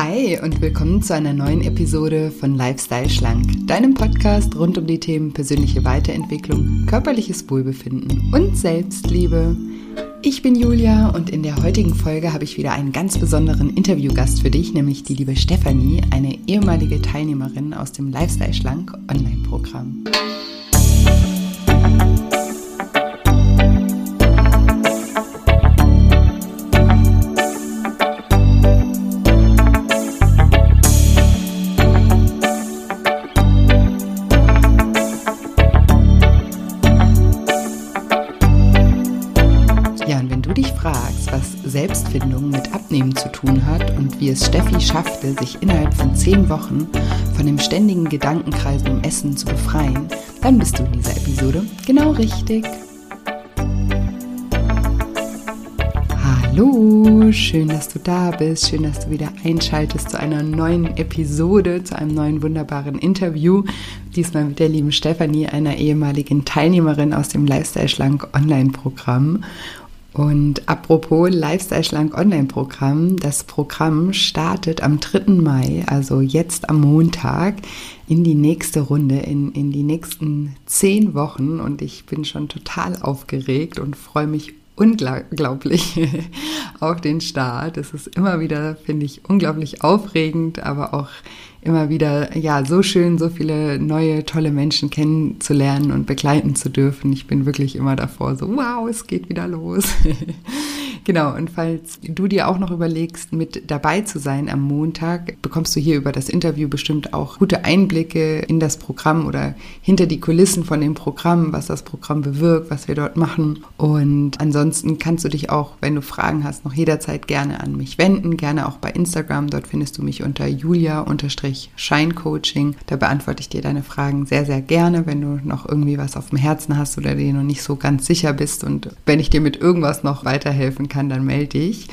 Hi und willkommen zu einer neuen Episode von Lifestyle Schlank, deinem Podcast rund um die Themen persönliche Weiterentwicklung, körperliches Wohlbefinden und Selbstliebe. Ich bin Julia und in der heutigen Folge habe ich wieder einen ganz besonderen Interviewgast für dich, nämlich die liebe Stefanie, eine ehemalige Teilnehmerin aus dem Lifestyle Schlank Online-Programm. Selbstfindung mit Abnehmen zu tun hat und wie es Steffi schaffte, sich innerhalb von zehn Wochen von dem ständigen Gedankenkreisen um Essen zu befreien, dann bist du in dieser Episode genau richtig. Hallo, schön, dass du da bist, schön, dass du wieder einschaltest zu einer neuen Episode, zu einem neuen wunderbaren Interview. Diesmal mit der lieben Stefanie, einer ehemaligen Teilnehmerin aus dem Lifestyle Schlank Online-Programm. Und apropos Lifestyle Schlank Online-Programm, das Programm startet am 3. Mai, also jetzt am Montag, in die nächste Runde, in, in die nächsten zehn Wochen. Und ich bin schon total aufgeregt und freue mich unglaublich auf den Start. Es ist immer wieder, finde ich, unglaublich aufregend, aber auch immer wieder, ja, so schön, so viele neue, tolle Menschen kennenzulernen und begleiten zu dürfen. Ich bin wirklich immer davor so, wow, es geht wieder los. Genau, und falls du dir auch noch überlegst, mit dabei zu sein am Montag, bekommst du hier über das Interview bestimmt auch gute Einblicke in das Programm oder hinter die Kulissen von dem Programm, was das Programm bewirkt, was wir dort machen. Und ansonsten kannst du dich auch, wenn du Fragen hast, noch jederzeit gerne an mich wenden, gerne auch bei Instagram. Dort findest du mich unter julia-scheincoaching. Da beantworte ich dir deine Fragen sehr, sehr gerne, wenn du noch irgendwie was auf dem Herzen hast oder dir noch nicht so ganz sicher bist und wenn ich dir mit irgendwas noch weiterhelfen kann kann, dann melde dich.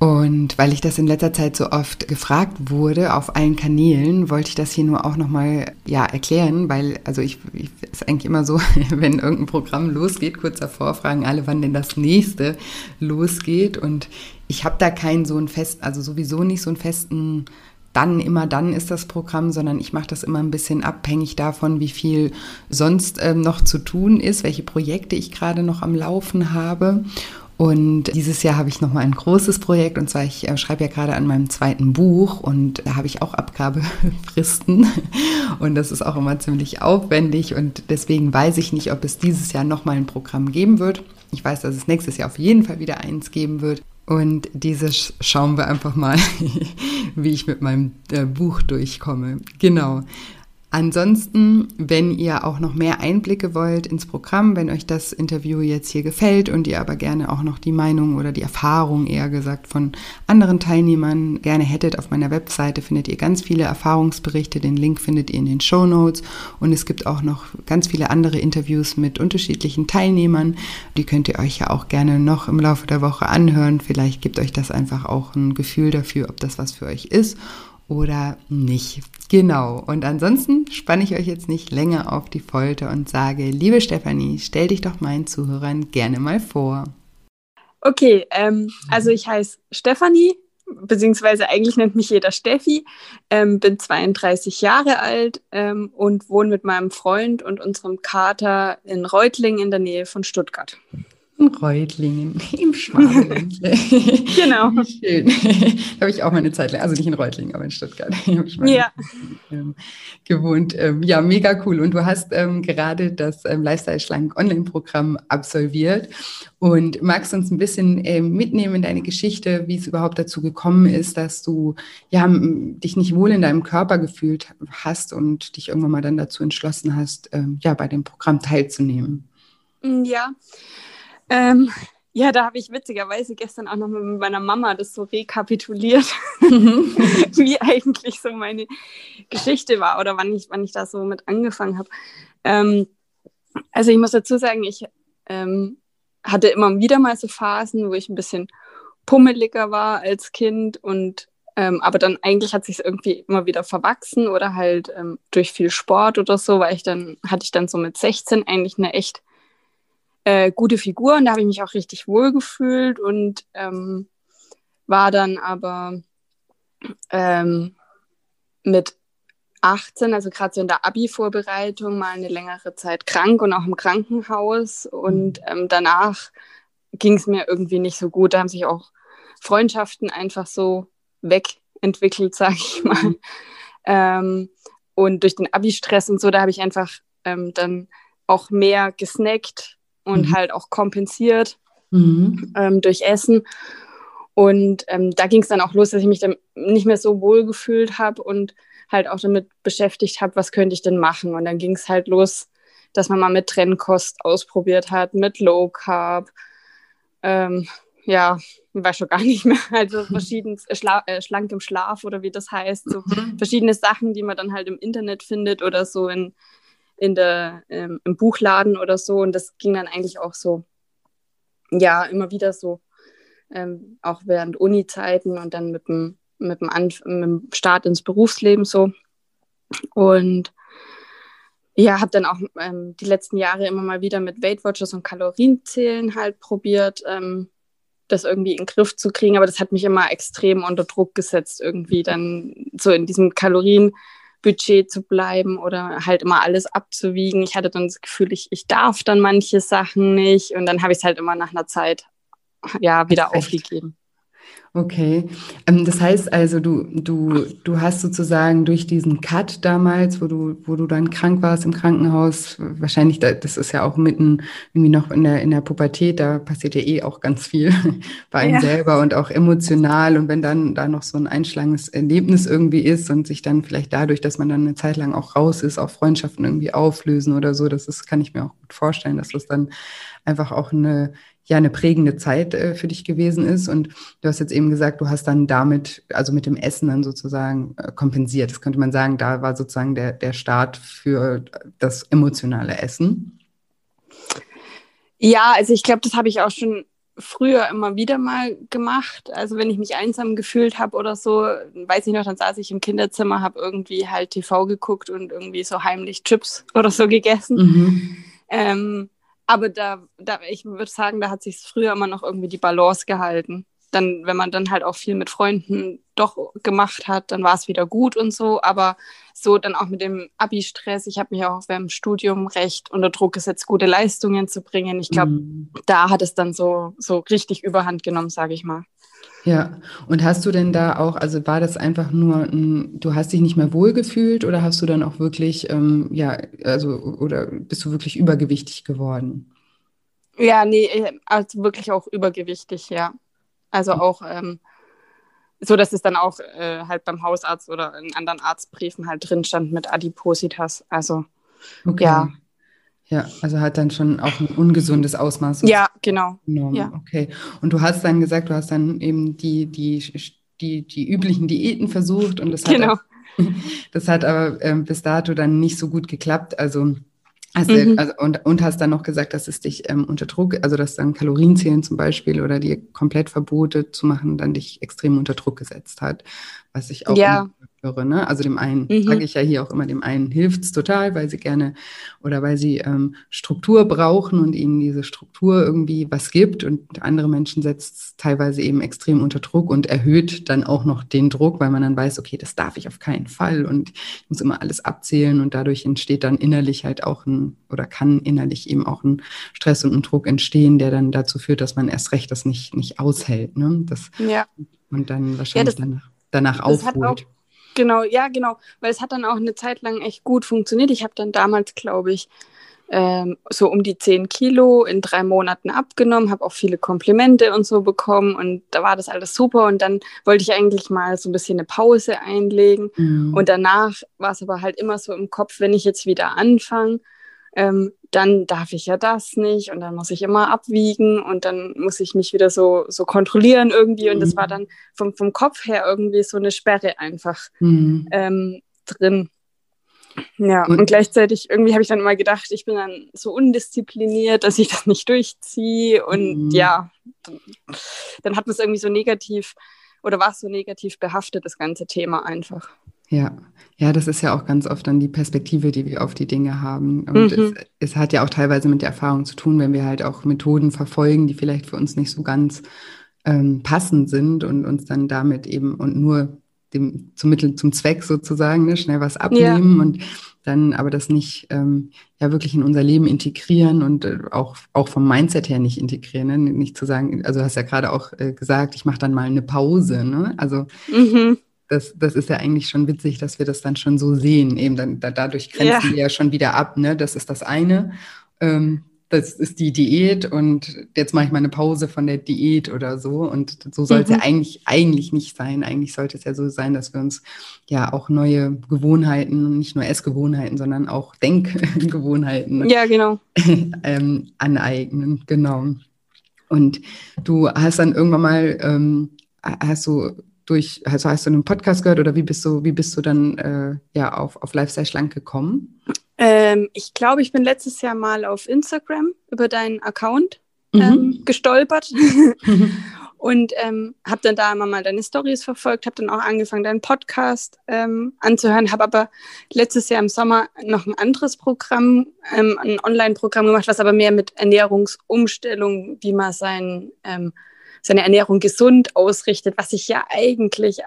Und weil ich das in letzter Zeit so oft gefragt wurde auf allen Kanälen, wollte ich das hier nur auch nochmal ja, erklären, weil, also ich, ich ist eigentlich immer so, wenn irgendein Programm losgeht, kurz davor fragen alle, wann denn das nächste losgeht. Und ich habe da keinen so einen festen, also sowieso nicht so einen festen dann immer dann ist das Programm, sondern ich mache das immer ein bisschen abhängig davon, wie viel sonst ähm, noch zu tun ist, welche Projekte ich gerade noch am Laufen habe. Und dieses Jahr habe ich nochmal ein großes Projekt und zwar, ich äh, schreibe ja gerade an meinem zweiten Buch und da habe ich auch Abgabefristen und das ist auch immer ziemlich aufwendig und deswegen weiß ich nicht, ob es dieses Jahr nochmal ein Programm geben wird. Ich weiß, dass es nächstes Jahr auf jeden Fall wieder eins geben wird. Und dieses schauen wir einfach mal, wie ich mit meinem äh, Buch durchkomme. Genau. Ansonsten, wenn ihr auch noch mehr Einblicke wollt ins Programm, wenn euch das Interview jetzt hier gefällt und ihr aber gerne auch noch die Meinung oder die Erfahrung eher gesagt von anderen Teilnehmern gerne hättet, auf meiner Webseite findet ihr ganz viele Erfahrungsberichte. Den Link findet ihr in den Show Notes und es gibt auch noch ganz viele andere Interviews mit unterschiedlichen Teilnehmern. Die könnt ihr euch ja auch gerne noch im Laufe der Woche anhören. Vielleicht gibt euch das einfach auch ein Gefühl dafür, ob das was für euch ist oder nicht. Genau. Und ansonsten spanne ich euch jetzt nicht länger auf die Folter und sage, liebe Stefanie, stell dich doch meinen Zuhörern gerne mal vor. Okay, ähm, also ich heiße Stefanie, beziehungsweise eigentlich nennt mich jeder Steffi, ähm, bin 32 Jahre alt ähm, und wohne mit meinem Freund und unserem Kater in Reutlingen in der Nähe von Stuttgart. In Reutlingen, im Schwabenländle. genau. Schön. da habe ich auch meine Zeit lang, also nicht in Reutlingen, aber in Stuttgart. ja. Ähm, gewohnt. Ähm, ja, mega cool. Und du hast ähm, gerade das ähm, Lifestyle Schlank Online-Programm absolviert. Und magst uns ein bisschen ähm, mitnehmen in deine Geschichte, wie es überhaupt dazu gekommen ist, dass du ja, dich nicht wohl in deinem Körper gefühlt hast und dich irgendwann mal dann dazu entschlossen hast, ähm, ja, bei dem Programm teilzunehmen? Ja. Ähm, ja, da habe ich witzigerweise gestern auch noch mit meiner Mama das so rekapituliert, wie eigentlich so meine Geschichte war oder wann ich, wann ich da so mit angefangen habe. Ähm, also ich muss dazu sagen, ich ähm, hatte immer wieder mal so Phasen, wo ich ein bisschen pummeliger war als Kind und ähm, aber dann eigentlich hat sich irgendwie immer wieder verwachsen oder halt ähm, durch viel Sport oder so, weil ich dann hatte ich dann so mit 16 eigentlich eine echt äh, gute Figur und da habe ich mich auch richtig wohl gefühlt und ähm, war dann aber ähm, mit 18, also gerade so in der Abi-Vorbereitung, mal eine längere Zeit krank und auch im Krankenhaus. Und mhm. ähm, danach ging es mir irgendwie nicht so gut. Da haben sich auch Freundschaften einfach so wegentwickelt, sage ich mal. Mhm. Ähm, und durch den Abi-Stress und so, da habe ich einfach ähm, dann auch mehr gesnackt und mhm. halt auch kompensiert mhm. ähm, durch Essen. Und ähm, da ging es dann auch los, dass ich mich dann nicht mehr so wohl gefühlt habe und halt auch damit beschäftigt habe, was könnte ich denn machen. Und dann ging es halt los, dass man mal mit Trennkost ausprobiert hat, mit Low Carb. Ähm, ja, weiß schon gar nicht mehr. Also verschieden äh, Schla äh, schlank im Schlaf oder wie das heißt. So mhm. verschiedene Sachen, die man dann halt im Internet findet oder so in, in der, ähm, im Buchladen oder so. Und das ging dann eigentlich auch so, ja, immer wieder so, ähm, auch während Uni-Zeiten und dann mit dem, mit, dem mit dem Start ins Berufsleben so. Und ja, habe dann auch ähm, die letzten Jahre immer mal wieder mit Weight Watchers und Kalorienzählen halt probiert, ähm, das irgendwie in den Griff zu kriegen. Aber das hat mich immer extrem unter Druck gesetzt, irgendwie dann so in diesem Kalorienbudget zu bleiben oder halt immer alles abzuwiegen. Ich hatte dann das Gefühl, ich, ich darf dann manche Sachen nicht. Und dann habe ich es halt immer nach einer Zeit ja wieder aufgegeben. Okay, ähm, das heißt also, du, du, du hast sozusagen durch diesen Cut damals, wo du, wo du dann krank warst im Krankenhaus, wahrscheinlich, das ist ja auch mitten irgendwie noch in der, in der Pubertät, da passiert ja eh auch ganz viel bei einem ja. selber und auch emotional. Und wenn dann da noch so ein einschlagendes Erlebnis irgendwie ist und sich dann vielleicht dadurch, dass man dann eine Zeit lang auch raus ist, auch Freundschaften irgendwie auflösen oder so, das ist, kann ich mir auch gut vorstellen, dass das dann einfach auch eine ja eine prägende Zeit äh, für dich gewesen ist. Und du hast jetzt eben gesagt, du hast dann damit, also mit dem Essen dann sozusagen äh, kompensiert. Das könnte man sagen, da war sozusagen der, der Start für das emotionale Essen. Ja, also ich glaube, das habe ich auch schon früher immer wieder mal gemacht. Also wenn ich mich einsam gefühlt habe oder so, weiß ich noch, dann saß ich im Kinderzimmer, habe irgendwie halt TV geguckt und irgendwie so heimlich Chips oder so gegessen. Mhm. Ähm, aber da, da ich würde sagen, da hat sich früher immer noch irgendwie die Balance gehalten. Dann, wenn man dann halt auch viel mit Freunden doch gemacht hat, dann war es wieder gut und so. Aber so dann auch mit dem Abi-Stress, ich habe mich auch während dem Studium recht unter Druck gesetzt, gute Leistungen zu bringen. Ich glaube, mhm. da hat es dann so, so richtig überhand genommen, sage ich mal. Ja, und hast du denn da auch, also war das einfach nur, ein, du hast dich nicht mehr wohlgefühlt oder hast du dann auch wirklich, ähm, ja, also, oder bist du wirklich übergewichtig geworden? Ja, nee, äh, also wirklich auch übergewichtig, ja. Also hm. auch ähm, so, dass es dann auch äh, halt beim Hausarzt oder in anderen Arztbriefen halt drin stand mit Adipositas. Also, okay. ja. Ja, also hat dann schon auch ein ungesundes Ausmaß. Ja, genau. Genommen. Ja. Okay. Und du hast dann gesagt, du hast dann eben die, die, die, die üblichen Diäten versucht und das hat, genau. auch, das hat aber äh, bis dato dann nicht so gut geklappt. Also Hast mhm. also, und, und hast dann noch gesagt, dass es dich ähm, unter Druck, also dass dann Kalorienzählen zum Beispiel oder dir komplett Verbote zu machen, dann dich extrem unter Druck gesetzt hat. Was ich auch ja höre. Ne? Also dem einen mhm. sage ich ja hier auch immer, dem einen hilft es total, weil sie gerne oder weil sie ähm, Struktur brauchen und ihnen diese Struktur irgendwie was gibt und andere Menschen setzt es teilweise eben extrem unter Druck und erhöht dann auch noch den Druck, weil man dann weiß, okay, das darf ich auf keinen Fall und ich muss immer alles abzählen und dadurch entsteht dann innerlich halt auch ein oder kann innerlich eben auch ein Stress und ein Druck entstehen, der dann dazu führt, dass man erst recht das nicht, nicht aushält. Ne? Das, ja. Und dann wahrscheinlich ja, das, danach, danach aufholt. Genau, ja, genau. Weil es hat dann auch eine Zeit lang echt gut funktioniert. Ich habe dann damals, glaube ich, ähm, so um die 10 Kilo in drei Monaten abgenommen, habe auch viele Komplimente und so bekommen und da war das alles super und dann wollte ich eigentlich mal so ein bisschen eine Pause einlegen mhm. und danach war es aber halt immer so im Kopf, wenn ich jetzt wieder anfange, ähm, dann darf ich ja das nicht und dann muss ich immer abwiegen und dann muss ich mich wieder so, so kontrollieren irgendwie. Und das war mhm. dann vom, vom Kopf her irgendwie so eine Sperre einfach mhm. ähm, drin. Ja, und, und gleichzeitig irgendwie habe ich dann immer gedacht, ich bin dann so undiszipliniert, dass ich das nicht durchziehe. Und mhm. ja, dann, dann hat man es irgendwie so negativ oder war es so negativ behaftet, das ganze Thema einfach. Ja, ja, das ist ja auch ganz oft dann die Perspektive, die wir auf die Dinge haben. Und mhm. es, es, hat ja auch teilweise mit der Erfahrung zu tun, wenn wir halt auch Methoden verfolgen, die vielleicht für uns nicht so ganz ähm, passend sind und uns dann damit eben und nur dem, zum Mittel zum Zweck sozusagen, ne? schnell was abnehmen ja. und dann aber das nicht ähm, ja wirklich in unser Leben integrieren und äh, auch, auch vom Mindset her nicht integrieren. Ne? Nicht zu sagen, also du hast ja gerade auch äh, gesagt, ich mache dann mal eine Pause. Ne? Also mhm. Das, das ist ja eigentlich schon witzig, dass wir das dann schon so sehen. Eben dann da, dadurch grenzen ja. wir ja schon wieder ab. Ne? Das ist das eine. Ähm, das ist die Diät und jetzt mache ich mal eine Pause von der Diät oder so. Und so soll es mhm. ja eigentlich, eigentlich nicht sein. Eigentlich sollte es ja so sein, dass wir uns ja auch neue Gewohnheiten, nicht nur Essgewohnheiten, sondern auch Denkgewohnheiten ja, genau. ähm, aneignen. Genau. Und du hast dann irgendwann mal, ähm, hast du durch, also hast du einen Podcast gehört oder wie bist du, wie bist du dann äh, ja auf, auf Lifestyle Schlank gekommen? Ähm, ich glaube, ich bin letztes Jahr mal auf Instagram über deinen Account mhm. ähm, gestolpert und ähm, habe dann da immer mal deine Stories verfolgt, habe dann auch angefangen, deinen Podcast ähm, anzuhören, habe aber letztes Jahr im Sommer noch ein anderes Programm, ähm, ein Online-Programm gemacht, was aber mehr mit Ernährungsumstellung, wie man sein, ähm, seine Ernährung gesund ausrichtet, was ich ja eigentlich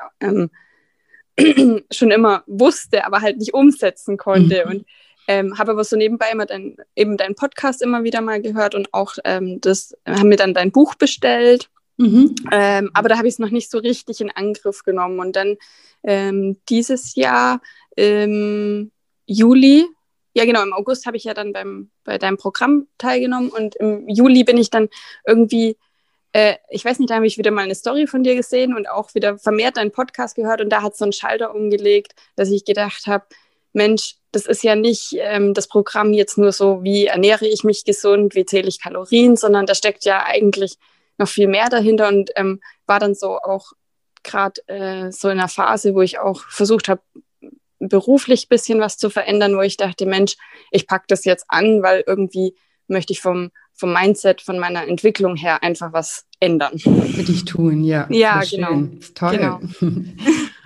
schon immer wusste, aber halt nicht umsetzen konnte. Mhm. Und ähm, habe aber so nebenbei immer dein, eben deinen Podcast immer wieder mal gehört und auch ähm, das, haben mir dann dein Buch bestellt. Mhm. Ähm, aber da habe ich es noch nicht so richtig in Angriff genommen. Und dann ähm, dieses Jahr im Juli, ja genau, im August habe ich ja dann beim, bei deinem Programm teilgenommen und im Juli bin ich dann irgendwie, äh, ich weiß nicht, da habe ich wieder mal eine Story von dir gesehen und auch wieder vermehrt deinen Podcast gehört und da hat so ein Schalter umgelegt, dass ich gedacht habe, Mensch, das ist ja nicht ähm, das Programm jetzt nur so, wie ernähre ich mich gesund, wie zähle ich Kalorien, sondern da steckt ja eigentlich noch viel mehr dahinter und ähm, war dann so auch gerade äh, so in einer Phase, wo ich auch versucht habe, beruflich ein bisschen was zu verändern, wo ich dachte, Mensch, ich packe das jetzt an, weil irgendwie möchte ich vom, vom Mindset, von meiner Entwicklung her einfach was ändern. Für dich tun, ja. Ja, genau. Toll. Genau.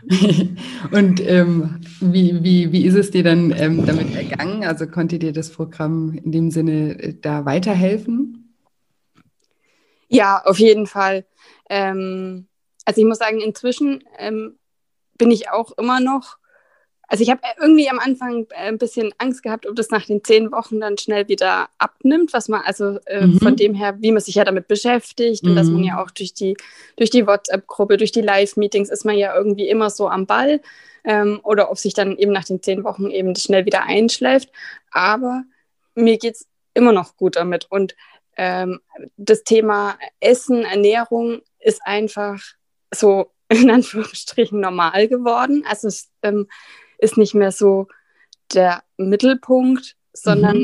Und ähm, wie, wie, wie ist es dir dann ähm, damit ergangen? Also konnte dir das Programm in dem Sinne äh, da weiterhelfen? Ja, auf jeden Fall. Ähm, also ich muss sagen, inzwischen ähm, bin ich auch immer noch also ich habe irgendwie am Anfang äh, ein bisschen Angst gehabt, ob das nach den zehn Wochen dann schnell wieder abnimmt, was man also äh, mhm. von dem her, wie man sich ja damit beschäftigt mhm. und dass man ja auch durch die durch die WhatsApp-Gruppe, durch die Live-Meetings ist man ja irgendwie immer so am Ball ähm, oder ob sich dann eben nach den zehn Wochen eben schnell wieder einschläft. Aber mir geht es immer noch gut damit und ähm, das Thema Essen, Ernährung ist einfach so in Anführungsstrichen normal geworden. Also es, ähm, ist nicht mehr so der Mittelpunkt, sondern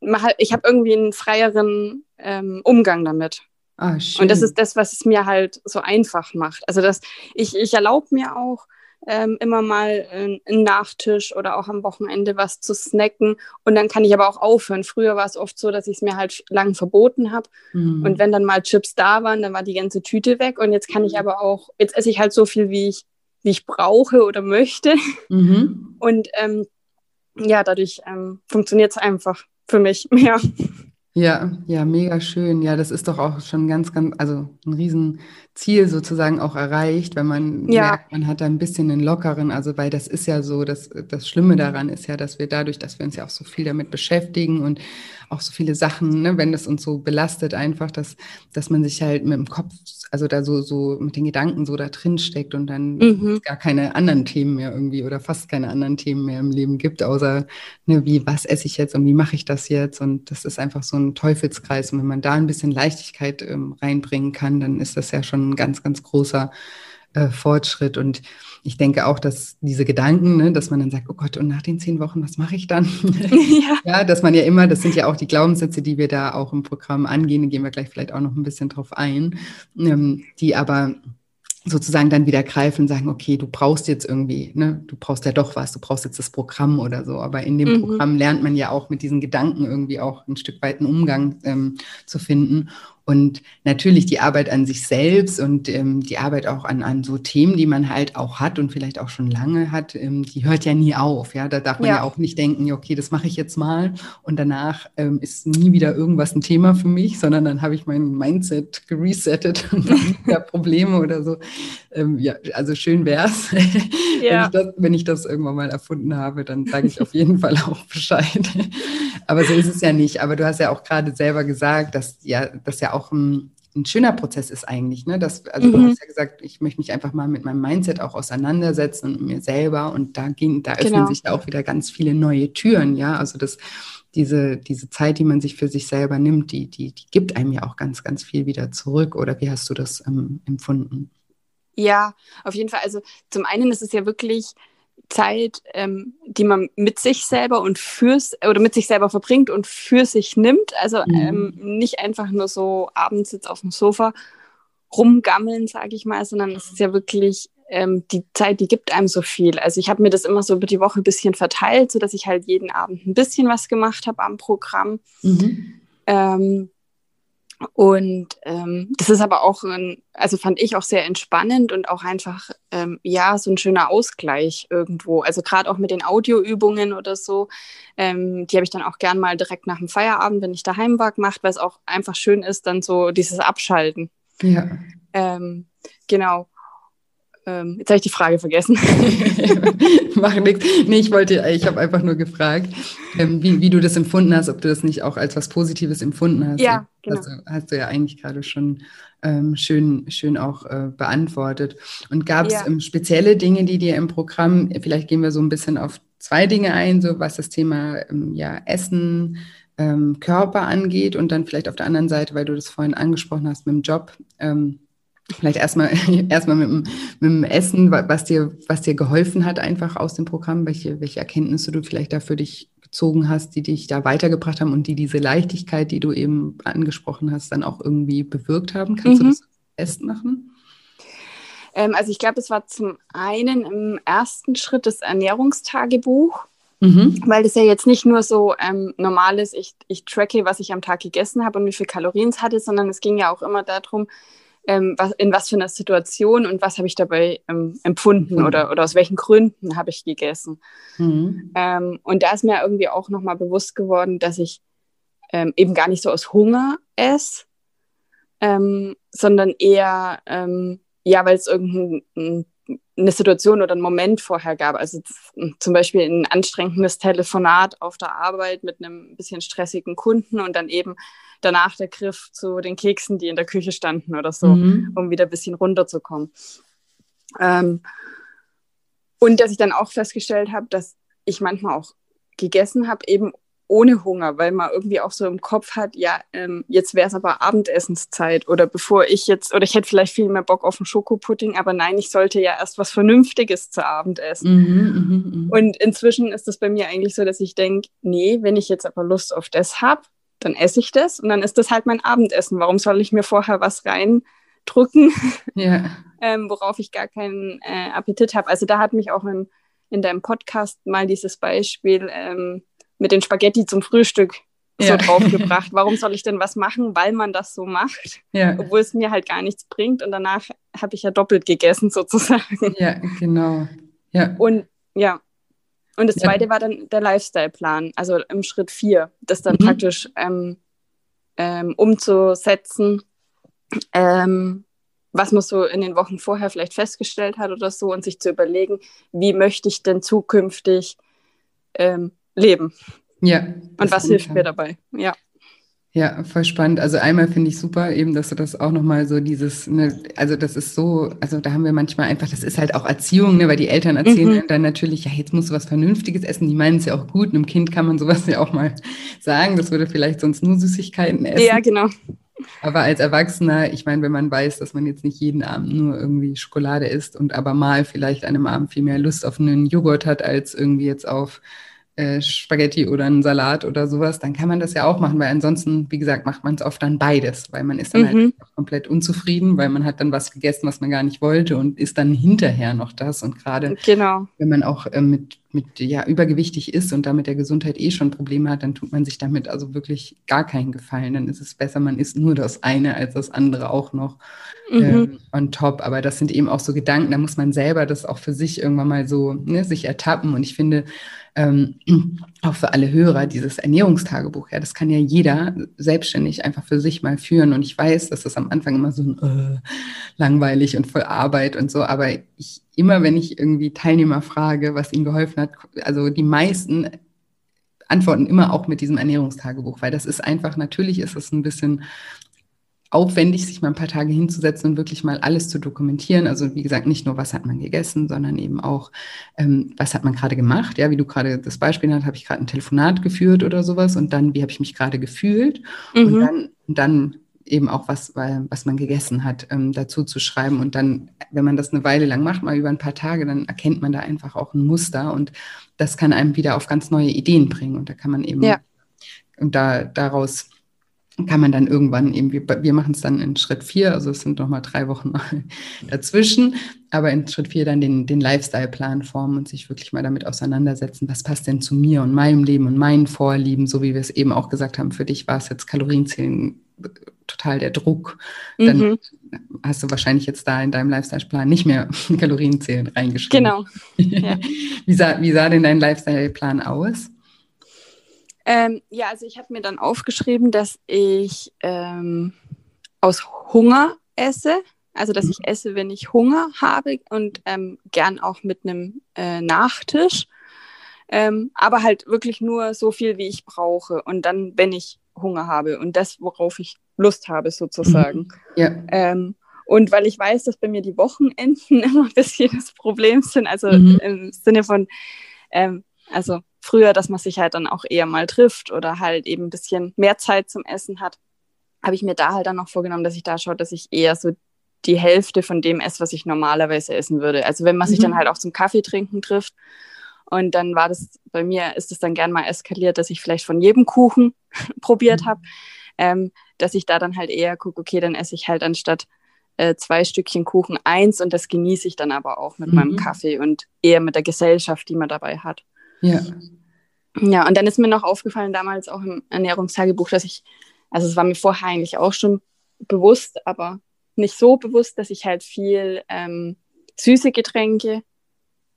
mhm. ich habe irgendwie einen freieren ähm, Umgang damit. Ah, und das ist das, was es mir halt so einfach macht. Also dass ich, ich erlaube mir auch ähm, immer mal einen Nachtisch oder auch am Wochenende was zu snacken und dann kann ich aber auch aufhören. Früher war es oft so, dass ich es mir halt lang verboten habe mhm. und wenn dann mal Chips da waren, dann war die ganze Tüte weg und jetzt kann ich mhm. aber auch, jetzt esse ich halt so viel, wie ich wie ich brauche oder möchte. Mhm. Und ähm, ja, dadurch ähm, funktioniert es einfach für mich mehr. Ja, ja, mega schön. Ja, das ist doch auch schon ganz, ganz, also ein Riesenziel sozusagen auch erreicht, wenn man ja. merkt, man hat da ein bisschen einen lockeren, also weil das ist ja so, das, das Schlimme daran ist ja, dass wir dadurch, dass wir uns ja auch so viel damit beschäftigen und auch so viele Sachen, ne, wenn das uns so belastet, einfach, dass, dass man sich halt mit dem Kopf, also da so, so mit den Gedanken so da drin steckt und dann mhm. gar keine anderen Themen mehr irgendwie oder fast keine anderen Themen mehr im Leben gibt, außer ne, wie, was esse ich jetzt und wie mache ich das jetzt? Und das ist einfach so ein Teufelskreis. Und wenn man da ein bisschen Leichtigkeit ähm, reinbringen kann, dann ist das ja schon ein ganz, ganz großer äh, Fortschritt. Und ich denke auch, dass diese Gedanken, ne, dass man dann sagt, oh Gott, und nach den zehn Wochen, was mache ich dann? Ja. ja. dass man ja immer, das sind ja auch die Glaubenssätze, die wir da auch im Programm angehen, da gehen wir gleich vielleicht auch noch ein bisschen drauf ein, ähm, die aber sozusagen dann wieder greifen und sagen, okay, du brauchst jetzt irgendwie, ne, du brauchst ja doch was, du brauchst jetzt das Programm oder so. Aber in dem mhm. Programm lernt man ja auch mit diesen Gedanken irgendwie auch ein Stück weit einen Umgang ähm, zu finden. Und natürlich die Arbeit an sich selbst und ähm, die Arbeit auch an, an so Themen, die man halt auch hat und vielleicht auch schon lange hat, ähm, die hört ja nie auf. Ja, da darf man ja, ja auch nicht denken, okay, das mache ich jetzt mal und danach ähm, ist nie wieder irgendwas ein Thema für mich, sondern dann habe ich mein Mindset geresettet und dann wieder Probleme oder so. Ähm, ja, also schön wär's. Ja. wenn, ich das, wenn ich das irgendwann mal erfunden habe, dann sage ich auf jeden Fall auch Bescheid. Aber so ist es ja nicht. Aber du hast ja auch gerade selber gesagt, dass ja das ja auch ein, ein schöner Prozess ist eigentlich. Ne? Das, also mhm. du hast ja gesagt, ich möchte mich einfach mal mit meinem Mindset auch auseinandersetzen und mir selber. Und da ging, da öffnen genau. sich ja auch wieder ganz viele neue Türen, ja. Also das, diese, diese Zeit, die man sich für sich selber nimmt, die, die, die gibt einem ja auch ganz, ganz viel wieder zurück. Oder wie hast du das ähm, empfunden? Ja, auf jeden Fall. Also zum einen ist es ja wirklich Zeit, ähm, die man mit sich selber und fürs oder mit sich selber verbringt und für sich nimmt. Also mhm. ähm, nicht einfach nur so abends jetzt auf dem Sofa rumgammeln, sage ich mal, sondern es ist ja wirklich ähm, die Zeit, die gibt einem so viel. Also ich habe mir das immer so über die Woche ein bisschen verteilt, sodass ich halt jeden Abend ein bisschen was gemacht habe am Programm. Mhm. Und ähm, das ist aber auch, ein, also fand ich auch sehr entspannend und auch einfach, ähm, ja, so ein schöner Ausgleich irgendwo. Also gerade auch mit den Audioübungen oder so, ähm, die habe ich dann auch gern mal direkt nach dem Feierabend, wenn ich daheim war, gemacht, weil es auch einfach schön ist, dann so dieses Abschalten. Ja. Ähm, genau. Ähm, jetzt habe ich die Frage vergessen. Mach nichts. Nee, ich wollte, ich habe einfach nur gefragt, ähm, wie, wie du das empfunden hast, ob du das nicht auch als was Positives empfunden hast. Ja, genau. Also hast du ja eigentlich gerade schon ähm, schön, schön auch äh, beantwortet. Und gab es ja. ähm, spezielle Dinge, die dir im Programm, vielleicht gehen wir so ein bisschen auf zwei Dinge ein, so was das Thema ähm, ja, Essen, ähm, Körper angeht und dann vielleicht auf der anderen Seite, weil du das vorhin angesprochen hast mit dem Job, ähm, Vielleicht erstmal erstmal mit, dem, mit dem Essen, was dir, was dir geholfen hat, einfach aus dem Programm, welche, welche Erkenntnisse du vielleicht da für dich gezogen hast, die dich da weitergebracht haben und die diese Leichtigkeit, die du eben angesprochen hast, dann auch irgendwie bewirkt haben. Kannst mhm. du das festmachen? Ähm, also ich glaube, es war zum einen im ersten Schritt das Ernährungstagebuch. Mhm. Weil das ja jetzt nicht nur so ähm, normal ist, ich, ich tracke, was ich am Tag gegessen habe und wie viel Kalorien es hatte, sondern es ging ja auch immer darum, ähm, was, in was für einer Situation und was habe ich dabei ähm, empfunden mhm. oder, oder aus welchen Gründen habe ich gegessen. Mhm. Ähm, und da ist mir irgendwie auch nochmal bewusst geworden, dass ich ähm, eben gar nicht so aus Hunger esse, ähm, sondern eher, ähm, ja, weil es irgendein eine Situation oder einen Moment vorher gab. Also zum Beispiel ein anstrengendes Telefonat auf der Arbeit mit einem bisschen stressigen Kunden und dann eben danach der Griff zu den Keksen, die in der Küche standen oder so, mhm. um wieder ein bisschen runterzukommen. Ähm, und dass ich dann auch festgestellt habe, dass ich manchmal auch gegessen habe, eben ohne Hunger, weil man irgendwie auch so im Kopf hat, ja, ähm, jetzt wäre es aber Abendessenszeit oder bevor ich jetzt, oder ich hätte vielleicht viel mehr Bock auf einen Schokopudding, aber nein, ich sollte ja erst was Vernünftiges zu Abend essen. Mhm, mh, mh. Und inzwischen ist es bei mir eigentlich so, dass ich denke, nee, wenn ich jetzt aber Lust auf das habe, dann esse ich das und dann ist das halt mein Abendessen. Warum soll ich mir vorher was reindrücken, ja. ähm, worauf ich gar keinen äh, Appetit habe? Also da hat mich auch in, in deinem Podcast mal dieses Beispiel ähm, mit den Spaghetti zum Frühstück so ja. draufgebracht. Warum soll ich denn was machen, weil man das so macht, ja. obwohl es mir halt gar nichts bringt und danach habe ich ja doppelt gegessen sozusagen. Ja, genau. Ja. Und ja, und das zweite ja. war dann der Lifestyle-Plan, also im Schritt vier, das dann mhm. praktisch ähm, ähm, umzusetzen, ähm, was man so in den Wochen vorher vielleicht festgestellt hat oder so und sich zu überlegen, wie möchte ich denn zukünftig ähm, leben? Ja. Und was hilft mir dabei? Ja. Ja, voll spannend. Also einmal finde ich super eben, dass du das auch nochmal so dieses, ne, also das ist so, also da haben wir manchmal einfach, das ist halt auch Erziehung, ne, weil die Eltern erzählen mhm. dann natürlich, ja, jetzt musst du was Vernünftiges essen. Die meinen es ja auch gut. Einem Kind kann man sowas ja auch mal sagen. Das würde vielleicht sonst nur Süßigkeiten essen. Ja, genau. Aber als Erwachsener, ich meine, wenn man weiß, dass man jetzt nicht jeden Abend nur irgendwie Schokolade isst und aber mal vielleicht an einem Abend viel mehr Lust auf einen Joghurt hat, als irgendwie jetzt auf äh, Spaghetti oder einen Salat oder sowas, dann kann man das ja auch machen, weil ansonsten, wie gesagt, macht man es oft dann beides, weil man ist dann halt mhm. halt komplett unzufrieden, weil man hat dann was gegessen, was man gar nicht wollte und ist dann hinterher noch das. Und gerade genau. wenn man auch äh, mit mit ja übergewichtig ist und damit der Gesundheit eh schon Probleme hat, dann tut man sich damit also wirklich gar keinen Gefallen. Dann ist es besser, man isst nur das eine als das andere auch noch mhm. ähm, on top. Aber das sind eben auch so Gedanken, da muss man selber das auch für sich irgendwann mal so ne, sich ertappen. Und ich finde, ähm, auch für alle Hörer, dieses Ernährungstagebuch, ja, das kann ja jeder selbstständig einfach für sich mal führen. Und ich weiß, dass das am Anfang immer so ein, äh, langweilig und voll Arbeit und so, aber ich immer, wenn ich irgendwie Teilnehmer frage, was ihnen geholfen hat, also die meisten antworten immer auch mit diesem Ernährungstagebuch, weil das ist einfach, natürlich ist es ein bisschen aufwendig, sich mal ein paar Tage hinzusetzen und wirklich mal alles zu dokumentieren. Also wie gesagt, nicht nur, was hat man gegessen, sondern eben auch, ähm, was hat man gerade gemacht. Ja, wie du gerade das Beispiel hast, habe ich gerade ein Telefonat geführt oder sowas und dann, wie habe ich mich gerade gefühlt mhm. und dann, dann eben auch was, was man gegessen hat, ähm, dazu zu schreiben. Und dann, wenn man das eine Weile lang macht, mal über ein paar Tage, dann erkennt man da einfach auch ein Muster und das kann einem wieder auf ganz neue Ideen bringen. Und da kann man eben, ja. und da daraus kann man dann irgendwann eben, wir, wir machen es dann in Schritt vier, also es sind nochmal drei Wochen dazwischen, aber in Schritt vier dann den, den Lifestyle-Plan formen und sich wirklich mal damit auseinandersetzen, was passt denn zu mir und meinem Leben und meinen Vorlieben, so wie wir es eben auch gesagt haben, für dich war es jetzt Kalorienzählen total der Druck. Dann mhm. hast du wahrscheinlich jetzt da in deinem Lifestyle-Plan nicht mehr Kalorienzählen reingeschrieben. Genau. Ja. wie, sah, wie sah denn dein Lifestyle-Plan aus? Ähm, ja, also ich habe mir dann aufgeschrieben, dass ich ähm, aus Hunger esse. Also dass mhm. ich esse, wenn ich Hunger habe und ähm, gern auch mit einem äh, Nachtisch. Ähm, aber halt wirklich nur so viel, wie ich brauche. Und dann, wenn ich Hunger habe und das, worauf ich Lust habe, sozusagen. Mhm. Ja. Ähm, und weil ich weiß, dass bei mir die Wochenenden immer ein bisschen das Problem sind, also mhm. im Sinne von, ähm, also früher, dass man sich halt dann auch eher mal trifft oder halt eben ein bisschen mehr Zeit zum Essen hat, habe ich mir da halt dann auch vorgenommen, dass ich da schaue, dass ich eher so die Hälfte von dem esse, was ich normalerweise essen würde. Also wenn man mhm. sich dann halt auch zum Kaffee trinken trifft. Und dann war das, bei mir ist es dann gern mal eskaliert, dass ich vielleicht von jedem Kuchen probiert mhm. habe, ähm, dass ich da dann halt eher gucke, okay, dann esse ich halt anstatt äh, zwei Stückchen Kuchen eins und das genieße ich dann aber auch mit mhm. meinem Kaffee und eher mit der Gesellschaft, die man dabei hat. Ja. Ja, und dann ist mir noch aufgefallen, damals auch im Ernährungstagebuch, dass ich, also es war mir vorher eigentlich auch schon bewusst, aber nicht so bewusst, dass ich halt viel ähm, süße Getränke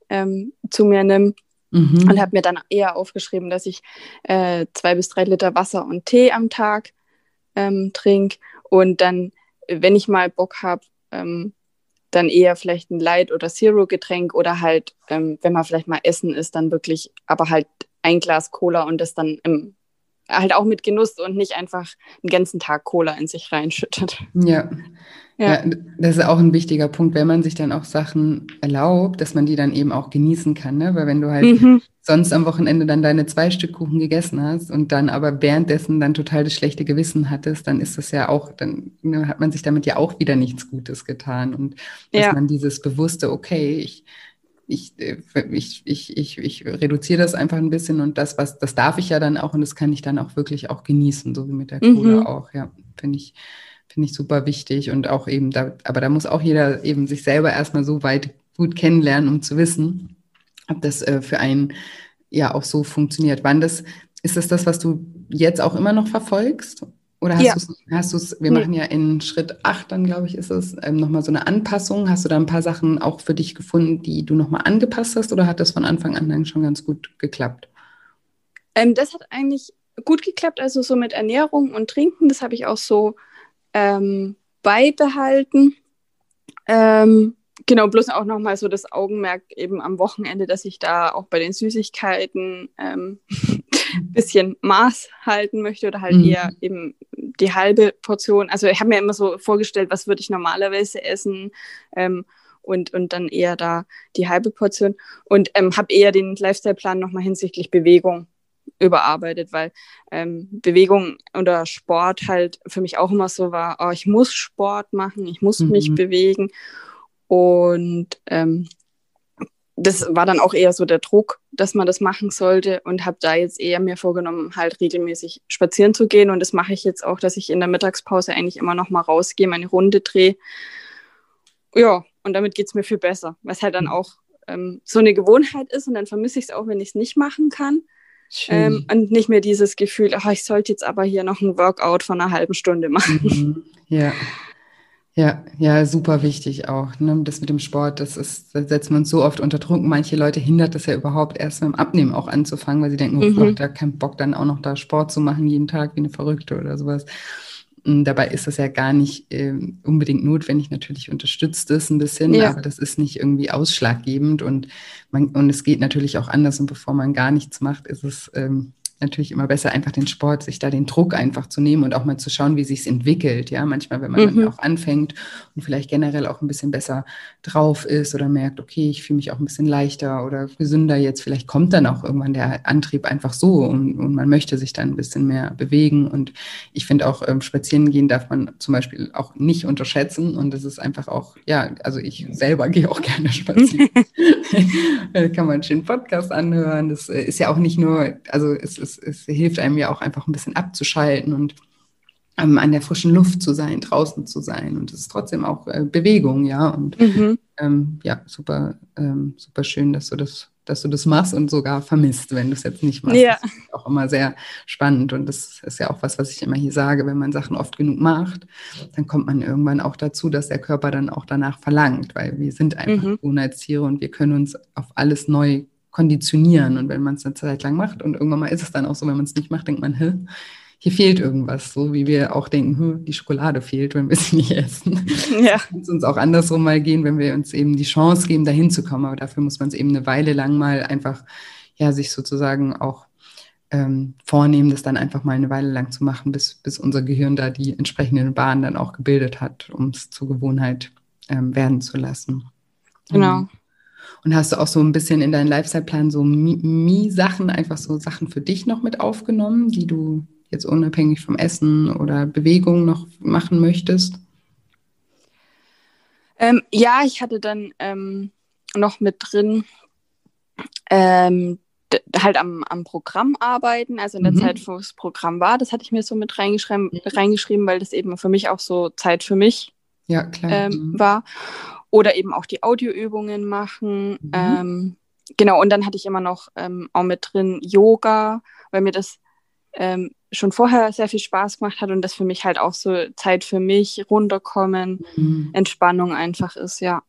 ähm, zu mir nehme. Mhm. Und habe mir dann eher aufgeschrieben, dass ich äh, zwei bis drei Liter Wasser und Tee am Tag ähm, trinke. Und dann, wenn ich mal Bock habe, ähm, dann eher vielleicht ein Light- oder Zero-Getränk oder halt, ähm, wenn man vielleicht mal essen ist, dann wirklich, aber halt ein Glas Cola und das dann im, halt auch mit Genuss und nicht einfach den ganzen Tag Cola in sich reinschüttet. Ja. Ja. ja. das ist auch ein wichtiger Punkt, wenn man sich dann auch Sachen erlaubt, dass man die dann eben auch genießen kann, ne? Weil wenn du halt mhm. sonst am Wochenende dann deine zwei Stück Kuchen gegessen hast und dann aber währenddessen dann total das schlechte Gewissen hattest, dann ist das ja auch, dann ne, hat man sich damit ja auch wieder nichts Gutes getan. Und dass ja. man dieses bewusste, okay, ich ich, ich, ich, ich, ich reduziere das einfach ein bisschen und das, was, das darf ich ja dann auch und das kann ich dann auch wirklich auch genießen, so wie mit der Cola mhm. auch, ja, finde ich, finde ich super wichtig und auch eben da, aber da muss auch jeder eben sich selber erstmal so weit gut kennenlernen, um zu wissen, ob das äh, für einen ja auch so funktioniert. Wann das, ist das das, was du jetzt auch immer noch verfolgst? Oder hast ja. du hast du's, wir nee. machen ja in Schritt 8 dann, glaube ich, ist es, ähm, nochmal so eine Anpassung. Hast du da ein paar Sachen auch für dich gefunden, die du nochmal angepasst hast oder hat das von Anfang an dann schon ganz gut geklappt? Ähm, das hat eigentlich gut geklappt, also so mit Ernährung und Trinken, das habe ich auch so ähm, beibehalten. Ähm, genau, bloß auch nochmal so das Augenmerk eben am Wochenende, dass ich da auch bei den Süßigkeiten ein ähm, bisschen Maß halten möchte oder halt mhm. eher eben die halbe Portion. Also ich habe mir immer so vorgestellt, was würde ich normalerweise essen ähm, und, und dann eher da die halbe Portion und ähm, habe eher den Lifestyle-Plan nochmal hinsichtlich Bewegung überarbeitet, weil ähm, Bewegung oder Sport halt für mich auch immer so war, oh, ich muss Sport machen, ich muss mhm. mich bewegen und ähm, das war dann auch eher so der Druck, dass man das machen sollte und habe da jetzt eher mir vorgenommen, halt regelmäßig spazieren zu gehen und das mache ich jetzt auch, dass ich in der Mittagspause eigentlich immer noch mal rausgehe, meine Runde drehe. Ja, und damit geht es mir viel besser, was halt dann auch ähm, so eine Gewohnheit ist und dann vermisse ich es auch, wenn ich es nicht machen kann. Ähm, und nicht mehr dieses Gefühl, ach, ich sollte jetzt aber hier noch ein Workout von einer halben Stunde machen. Mhm. Ja. Ja, ja, super wichtig auch. Ne? Das mit dem Sport, das ist, da setzt man so oft unter Druck. Manche Leute hindert das ja überhaupt erst beim Abnehmen auch anzufangen, weil sie denken, oh mhm. Gott, da keinen Bock dann auch noch da Sport zu machen jeden Tag wie eine Verrückte oder sowas. Und dabei ist das ja gar nicht äh, unbedingt notwendig. Natürlich unterstützt es ein bisschen, ja. aber das ist nicht irgendwie ausschlaggebend und man, und es geht natürlich auch anders. Und bevor man gar nichts macht, ist es ähm, natürlich immer besser, einfach den Sport, sich da den Druck einfach zu nehmen und auch mal zu schauen, wie sich entwickelt. Ja, manchmal, wenn man mhm. dann auch anfängt und vielleicht generell auch ein bisschen besser drauf ist oder merkt, okay, ich fühle mich auch ein bisschen leichter oder gesünder jetzt, vielleicht kommt dann auch irgendwann der Antrieb einfach so und, und man möchte sich dann ein bisschen mehr bewegen. Und ich finde auch, ähm, spazieren gehen darf man zum Beispiel auch nicht unterschätzen. Und das ist einfach auch, ja, also ich selber gehe auch gerne spazieren. da kann man einen schönen Podcast anhören. Das äh, ist ja auch nicht nur, also es ist es, es hilft einem ja auch einfach ein bisschen abzuschalten und ähm, an der frischen Luft zu sein, draußen zu sein. Und es ist trotzdem auch äh, Bewegung, ja. Und mhm. ähm, ja, super, ähm, super schön, dass du das, dass du das machst und sogar vermisst, wenn du es jetzt nicht machst. Ja. Das ist auch immer sehr spannend. Und das ist ja auch was, was ich immer hier sage, wenn man Sachen oft genug macht, dann kommt man irgendwann auch dazu, dass der Körper dann auch danach verlangt, weil wir sind einfach mhm. Gewohnheitstiere und wir können uns auf alles neu konditionieren. Und wenn man es eine Zeit lang macht und irgendwann mal ist es dann auch so, wenn man es nicht macht, denkt man, hä, hier fehlt irgendwas, so wie wir auch denken, hm, die Schokolade fehlt, wenn wir sie nicht essen. Ja. Kann es uns auch andersrum mal gehen, wenn wir uns eben die Chance geben, dahin zu kommen. Aber dafür muss man es eben eine Weile lang mal einfach, ja, sich sozusagen auch ähm, vornehmen, das dann einfach mal eine Weile lang zu machen, bis, bis unser Gehirn da die entsprechenden Bahnen dann auch gebildet hat, um es zur Gewohnheit ähm, werden zu lassen. Genau. Und hast du auch so ein bisschen in deinen Lifestyle-Plan so Mi-Sachen, einfach so Sachen für dich noch mit aufgenommen, die du jetzt unabhängig vom Essen oder Bewegung noch machen möchtest? Ähm, ja, ich hatte dann ähm, noch mit drin, ähm, halt am, am Programm arbeiten, also in der mhm. Zeit, wo das Programm war, das hatte ich mir so mit reingeschrieben, mhm. reingeschrieben weil das eben für mich auch so Zeit für mich ja, klar. Ähm, mhm. war. Oder eben auch die Audioübungen machen. Mhm. Ähm, genau, und dann hatte ich immer noch ähm, auch mit drin Yoga, weil mir das ähm, schon vorher sehr viel Spaß gemacht hat und das für mich halt auch so Zeit für mich, runterkommen, mhm. Entspannung einfach ist, ja.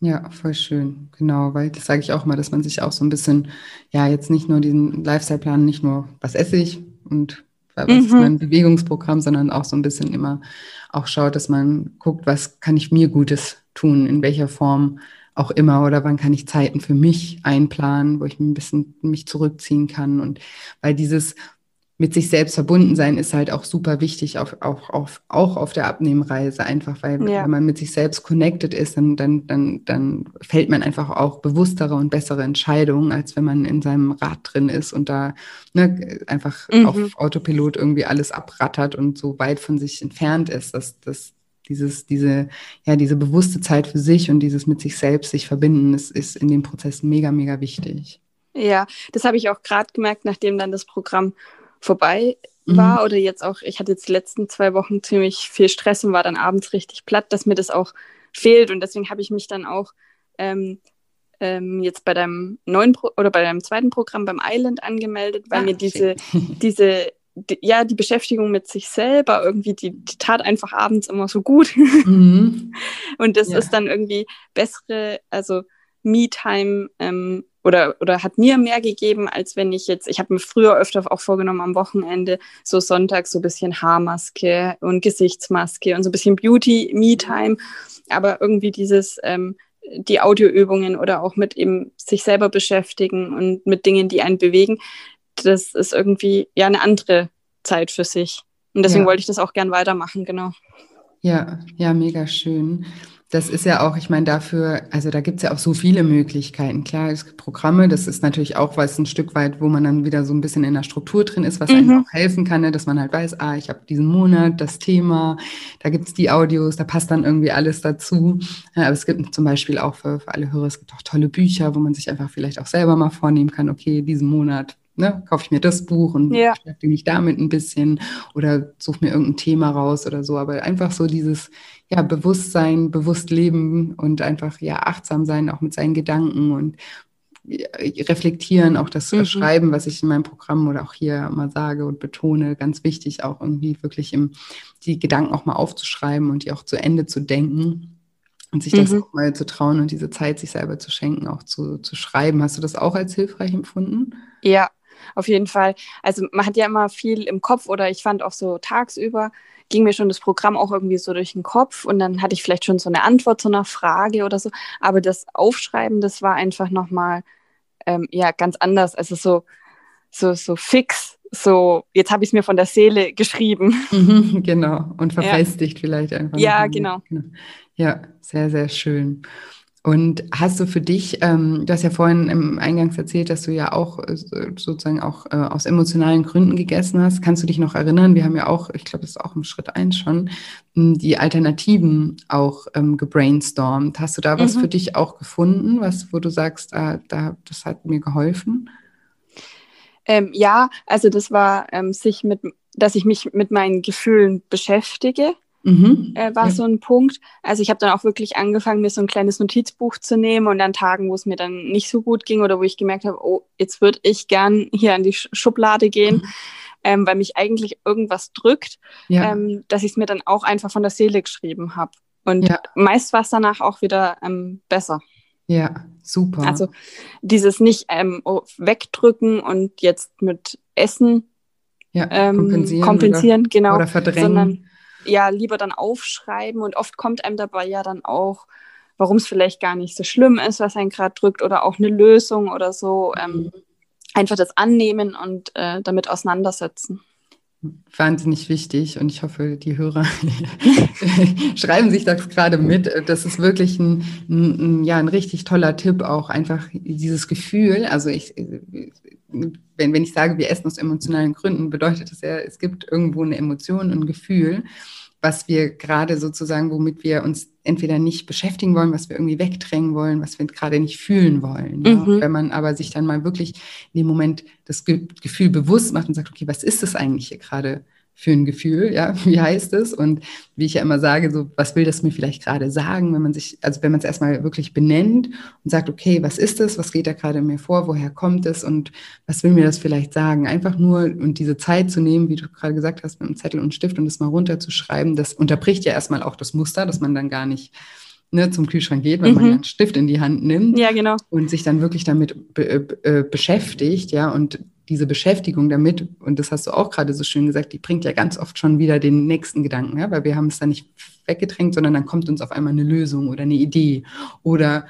Ja, voll schön, genau, weil das sage ich auch mal, dass man sich auch so ein bisschen, ja, jetzt nicht nur diesen Lifestyle-Plan, nicht nur, was esse ich und was mhm. mein Bewegungsprogramm, sondern auch so ein bisschen immer auch schaut, dass man guckt, was kann ich mir Gutes tun, in welcher Form auch immer oder wann kann ich Zeiten für mich einplanen, wo ich ein bisschen mich zurückziehen kann und weil dieses mit sich selbst verbunden sein ist halt auch super wichtig, auch, auch, auf, auch auf der Abnehmreise, einfach weil ja. wenn man mit sich selbst connected ist, dann, dann, dann, dann fällt man einfach auch bewusstere und bessere Entscheidungen, als wenn man in seinem Rad drin ist und da ne, einfach mhm. auf Autopilot irgendwie alles abrattert und so weit von sich entfernt ist, dass, dass dieses, diese, ja, diese bewusste Zeit für sich und dieses mit sich selbst sich verbinden, ist, ist in dem Prozess mega, mega wichtig. Ja, das habe ich auch gerade gemerkt, nachdem dann das Programm vorbei mhm. war mhm. oder jetzt auch, ich hatte jetzt die letzten zwei Wochen ziemlich viel Stress und war dann abends richtig platt, dass mir das auch fehlt und deswegen habe ich mich dann auch ähm, ähm, jetzt bei deinem neuen Pro oder bei deinem zweiten Programm beim Island angemeldet, weil ah, mir diese, diese die, ja, die Beschäftigung mit sich selber irgendwie, die, die tat einfach abends immer so gut. Mhm. Und das ja. ist dann irgendwie bessere, also Me-Time ähm, oder, oder hat mir mehr gegeben, als wenn ich jetzt, ich habe mir früher öfter auch vorgenommen am Wochenende, so Sonntag so ein bisschen Haarmaske und Gesichtsmaske und so ein bisschen Beauty-Me-Time. Aber irgendwie dieses, ähm, die Audioübungen oder auch mit eben sich selber beschäftigen und mit Dingen, die einen bewegen, das ist irgendwie ja eine andere Zeit für sich. Und deswegen ja. wollte ich das auch gern weitermachen, genau. Ja, ja, mega schön das ist ja auch, ich meine, dafür, also da gibt es ja auch so viele Möglichkeiten. Klar, es gibt Programme, das ist natürlich auch was ein Stück weit, wo man dann wieder so ein bisschen in der Struktur drin ist, was mhm. einem auch helfen kann, ne? dass man halt weiß, ah, ich habe diesen Monat das Thema, da gibt es die Audios, da passt dann irgendwie alles dazu. Ja, aber es gibt zum Beispiel auch für, für alle Hörer, es gibt auch tolle Bücher, wo man sich einfach vielleicht auch selber mal vornehmen kann, okay, diesen Monat ne, kaufe ich mir das Buch und Ja. beschäftige mich damit ein bisschen oder suche mir irgendein Thema raus oder so. Aber einfach so dieses ja, Bewusstsein, bewusst leben und einfach ja achtsam sein, auch mit seinen Gedanken und reflektieren, auch das Mhm. Schreiben, was ich in meinem Programm oder auch hier mal sage und betone, ganz wichtig, auch irgendwie wirklich im, die Gedanken auch mal aufzuschreiben und die auch zu Ende zu denken und sich das Mhm. auch mal zu trauen und diese Zeit sich selber zu schenken, auch zu, zu schreiben. Hast du das auch als hilfreich empfunden? Ja, auf jeden Fall. Also man hat ja immer viel im Kopf oder ich fand auch so tagsüber ging mir schon das Programm auch irgendwie so durch den Kopf und dann hatte ich vielleicht schon so eine Antwort zu einer Frage oder so. Aber das Aufschreiben, das war einfach nochmal ähm, ja ganz anders. Also so, so, so fix. So, jetzt habe ich es mir von der Seele geschrieben. Mhm, genau. Und verfestigt vielleicht einfach. Ja, mal. Ja, sehr, sehr schön. Und hast du für dich, ähm, du hast ja vorhin im Eingangs erzählt, dass du ja auch äh, sozusagen auch äh, aus emotionalen Gründen gegessen hast. Kannst du dich noch erinnern? Wir haben ja auch, ich glaube, das ist auch im Schritt eins schon, m, die Alternativen auch ähm, gebrainstormt. Hast du da was Mhm. für dich auch gefunden, was, wo du sagst, ah, da, das hat mir geholfen? Ähm, ja, also das war ähm, sich mit, dass ich mich mit meinen Gefühlen beschäftige. Mhm. äh, war Ja. so ein Punkt. Also ich habe dann auch wirklich angefangen, mir so ein kleines Notizbuch zu nehmen und an Tagen, wo es mir dann nicht so gut ging oder wo ich gemerkt habe, oh, jetzt würde ich gern hier an die Sch- Schublade gehen, ähm, weil mich eigentlich irgendwas drückt, Ja. ähm, dass ich es mir dann auch einfach von der Seele geschrieben habe. Und Ja. meist war es danach auch wieder ähm, besser. ja, super. Also dieses nicht ähm, oh, wegdrücken und jetzt mit Essen ähm, kompensieren, kompensieren, genau, oder, oder verdrängen. Ja lieber dann aufschreiben und oft kommt einem dabei ja dann auch, warum es vielleicht gar nicht so schlimm ist, was einen gerade drückt oder auch eine Lösung oder so. Ähm, Mhm. einfach das annehmen und äh, damit auseinandersetzen. Wahnsinnig wichtig und ich hoffe, die Hörer schreiben sich das gerade mit. Das ist wirklich ein, ein, ja, ein richtig toller Tipp, auch einfach dieses Gefühl. Also ich, wenn, wenn ich sage, wir essen aus emotionalen Gründen, bedeutet das ja, es gibt irgendwo eine Emotion, ein Gefühl, was wir gerade sozusagen, womit wir uns entweder nicht beschäftigen wollen, was wir irgendwie wegdrängen wollen, was wir gerade nicht fühlen wollen. Ja? Mhm. Wenn man aber sich dann mal wirklich in dem Moment das Ge Gefühl bewusst macht und sagt, okay, was ist das eigentlich hier gerade für ein Gefühl? Ja, wie heißt es? Und wie ich ja immer sage, so, was will das mir vielleicht gerade sagen, wenn man sich, also wenn man es erstmal wirklich benennt und sagt, okay, was ist das? Was geht da gerade mir vor? Woher kommt es? Und was will mir das vielleicht sagen? Einfach nur und diese Zeit zu nehmen, wie du gerade gesagt hast, mit einem Zettel und Stift und das mal runterzuschreiben, das unterbricht ja erstmal auch das Muster, dass man dann gar nicht ne, zum Kühlschrank geht, weil man Mhm. ja einen Stift in die Hand nimmt Ja, genau. und sich dann wirklich damit be äh, beschäftigt, ja, und diese Beschäftigung damit, und das hast du auch gerade so schön gesagt, die bringt ja ganz oft schon wieder den nächsten Gedanken, ja, weil wir haben es dann nicht weggedrängt, sondern dann kommt uns auf einmal eine Lösung oder eine Idee oder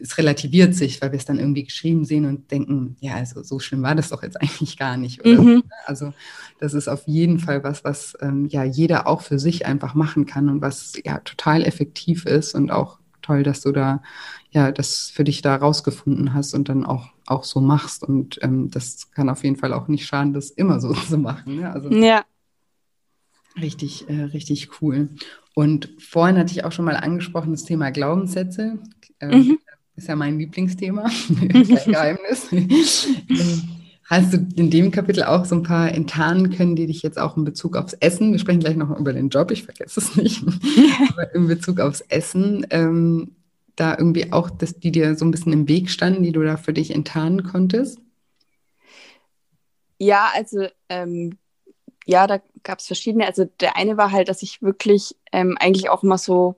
es relativiert sich, weil wir es dann irgendwie geschrieben sehen und denken, ja, also so schlimm war das doch jetzt eigentlich gar nicht. Mhm. also das ist auf jeden Fall was, was ähm, ja jeder auch für sich einfach machen kann und was ja total effektiv ist und auch toll, dass du da ja das für dich da rausgefunden hast und dann auch auch so machst und ähm, das kann auf jeden Fall auch nicht schaden, das immer so zu machen. Ne? Also Ja, richtig äh, richtig cool. Und vorhin hatte ich auch schon mal angesprochen das Thema Glaubenssätze. Ähm, Mhm. Ist ja mein Lieblingsthema, kein Geheimnis. Hast du in dem Kapitel auch so ein paar enttarnen können, die dich jetzt auch in Bezug aufs Essen, wir sprechen gleich noch über den Job, ich vergesse es nicht, aber in Bezug aufs Essen, ähm, da irgendwie auch, dass die dir so ein bisschen im Weg standen, die du da für dich enttarnen konntest? ja also ähm, ja, da gab es verschiedene. Also der eine war halt, dass ich wirklich ähm, eigentlich auch immer so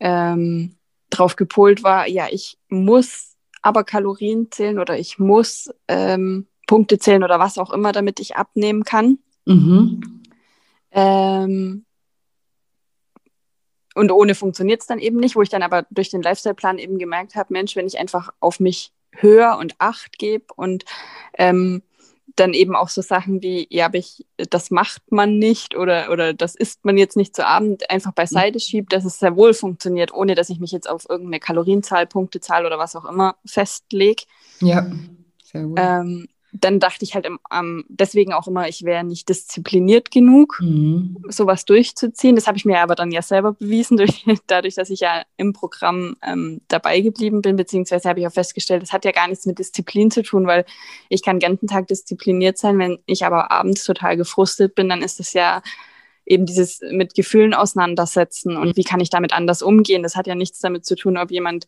ähm, drauf gepolt war, ja, ich muss aber Kalorien zählen oder ich muss ähm, Punkte zählen oder was auch immer, damit ich abnehmen kann. Mhm. Ähm, und ohne funktioniert es dann eben nicht, wo ich dann aber durch den Lifestyle-Plan eben gemerkt habe, Mensch, wenn ich einfach auf mich höre und Acht gebe und ähm, dann eben auch so Sachen wie, ja, aber ich, das macht man nicht oder, oder das isst man jetzt nicht zu Abend, einfach beiseite schiebt, dass es sehr wohl funktioniert, ohne dass ich mich jetzt auf irgendeine Kalorienzahl, Punktezahl oder was auch immer festlege. Ja, sehr gut. Ähm, dann dachte ich halt ähm, deswegen auch immer, ich wäre nicht diszipliniert genug, mhm. sowas durchzuziehen. Das habe ich mir aber dann ja selber bewiesen, durch, dadurch, dass ich ja im Programm ähm, dabei geblieben bin, beziehungsweise habe ich auch festgestellt, das hat ja gar nichts mit Disziplin zu tun, weil ich kann den ganzen Tag diszipliniert sein, wenn ich aber abends total gefrustet bin, dann ist das ja eben dieses mit Gefühlen auseinandersetzen und wie kann ich damit anders umgehen. Das hat ja nichts damit zu tun, ob jemand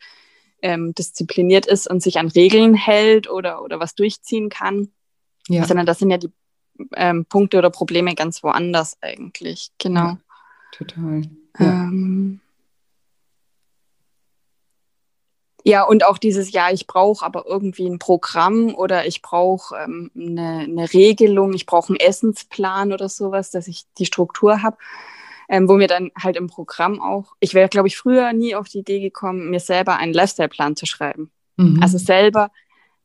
ähm, diszipliniert ist und sich an Regeln hält oder, oder was durchziehen kann, ja. sondern das sind ja die ähm, Punkte oder Probleme ganz woanders eigentlich. Genau. Ja, total. Ja. Ähm, ja, und auch dieses, ja, ich brauche aber irgendwie ein Programm oder ich brauche ähm, eine, eine Regelung, ich brauche einen Essensplan oder sowas, dass ich die Struktur habe ähm, wo mir dann halt im Programm auch, ich wäre, glaube ich, früher nie auf die Idee gekommen, mir selber einen Lifestyle-Plan zu schreiben. Mhm. Also selber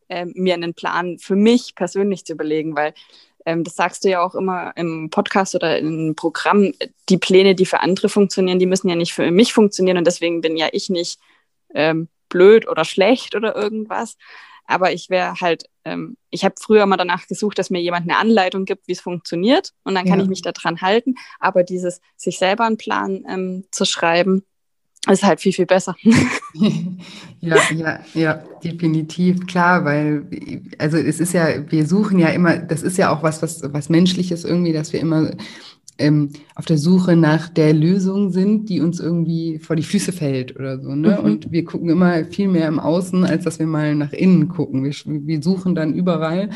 ähm, mir einen Plan für mich persönlich zu überlegen, weil ähm, das sagst du ja auch immer im Podcast oder im Programm, die Pläne, die für andere funktionieren, die müssen ja nicht für mich funktionieren und deswegen bin ja ich nicht ähm, blöd oder schlecht oder irgendwas, aber ich wäre halt, ähm, ich habe früher mal danach gesucht, dass mir jemand eine Anleitung gibt, wie es funktioniert. Und dann kann ja. ich mich daran halten. Aber dieses, sich selber einen Plan ähm, zu schreiben, ist halt viel, viel besser. ja, ja, ja, definitiv, klar, weil, also es ist ja, wir suchen ja immer, das ist ja auch was, was, was Menschliches irgendwie, dass wir immer ähm, auf der Suche nach der Lösung sind, die uns irgendwie vor die Füße fällt oder so. Ne? Mhm. Und wir gucken immer viel mehr im Außen, als dass wir mal nach innen gucken. Wir, wir suchen dann überall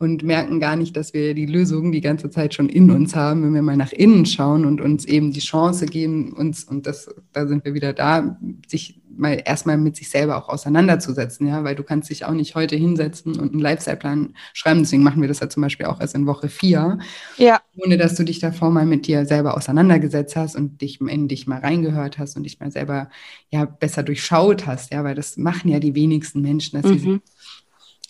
und merken gar nicht, dass wir die Lösung die ganze Zeit schon in uns haben, wenn wir mal nach innen schauen und uns eben die Chance geben, uns, und das, da sind wir wieder da, sich mal erstmal mit sich selber auch auseinanderzusetzen, ja, weil du kannst dich auch nicht heute hinsetzen und einen Lifestyle-Plan schreiben. Deswegen machen wir das ja zum Beispiel auch erst in Woche vier. Ja. Ohne dass du dich davor mal mit dir selber auseinandergesetzt hast und dich in dich mal reingehört hast und dich mal selber ja besser durchschaut hast, ja, weil das machen ja die wenigsten Menschen, dass mhm. sie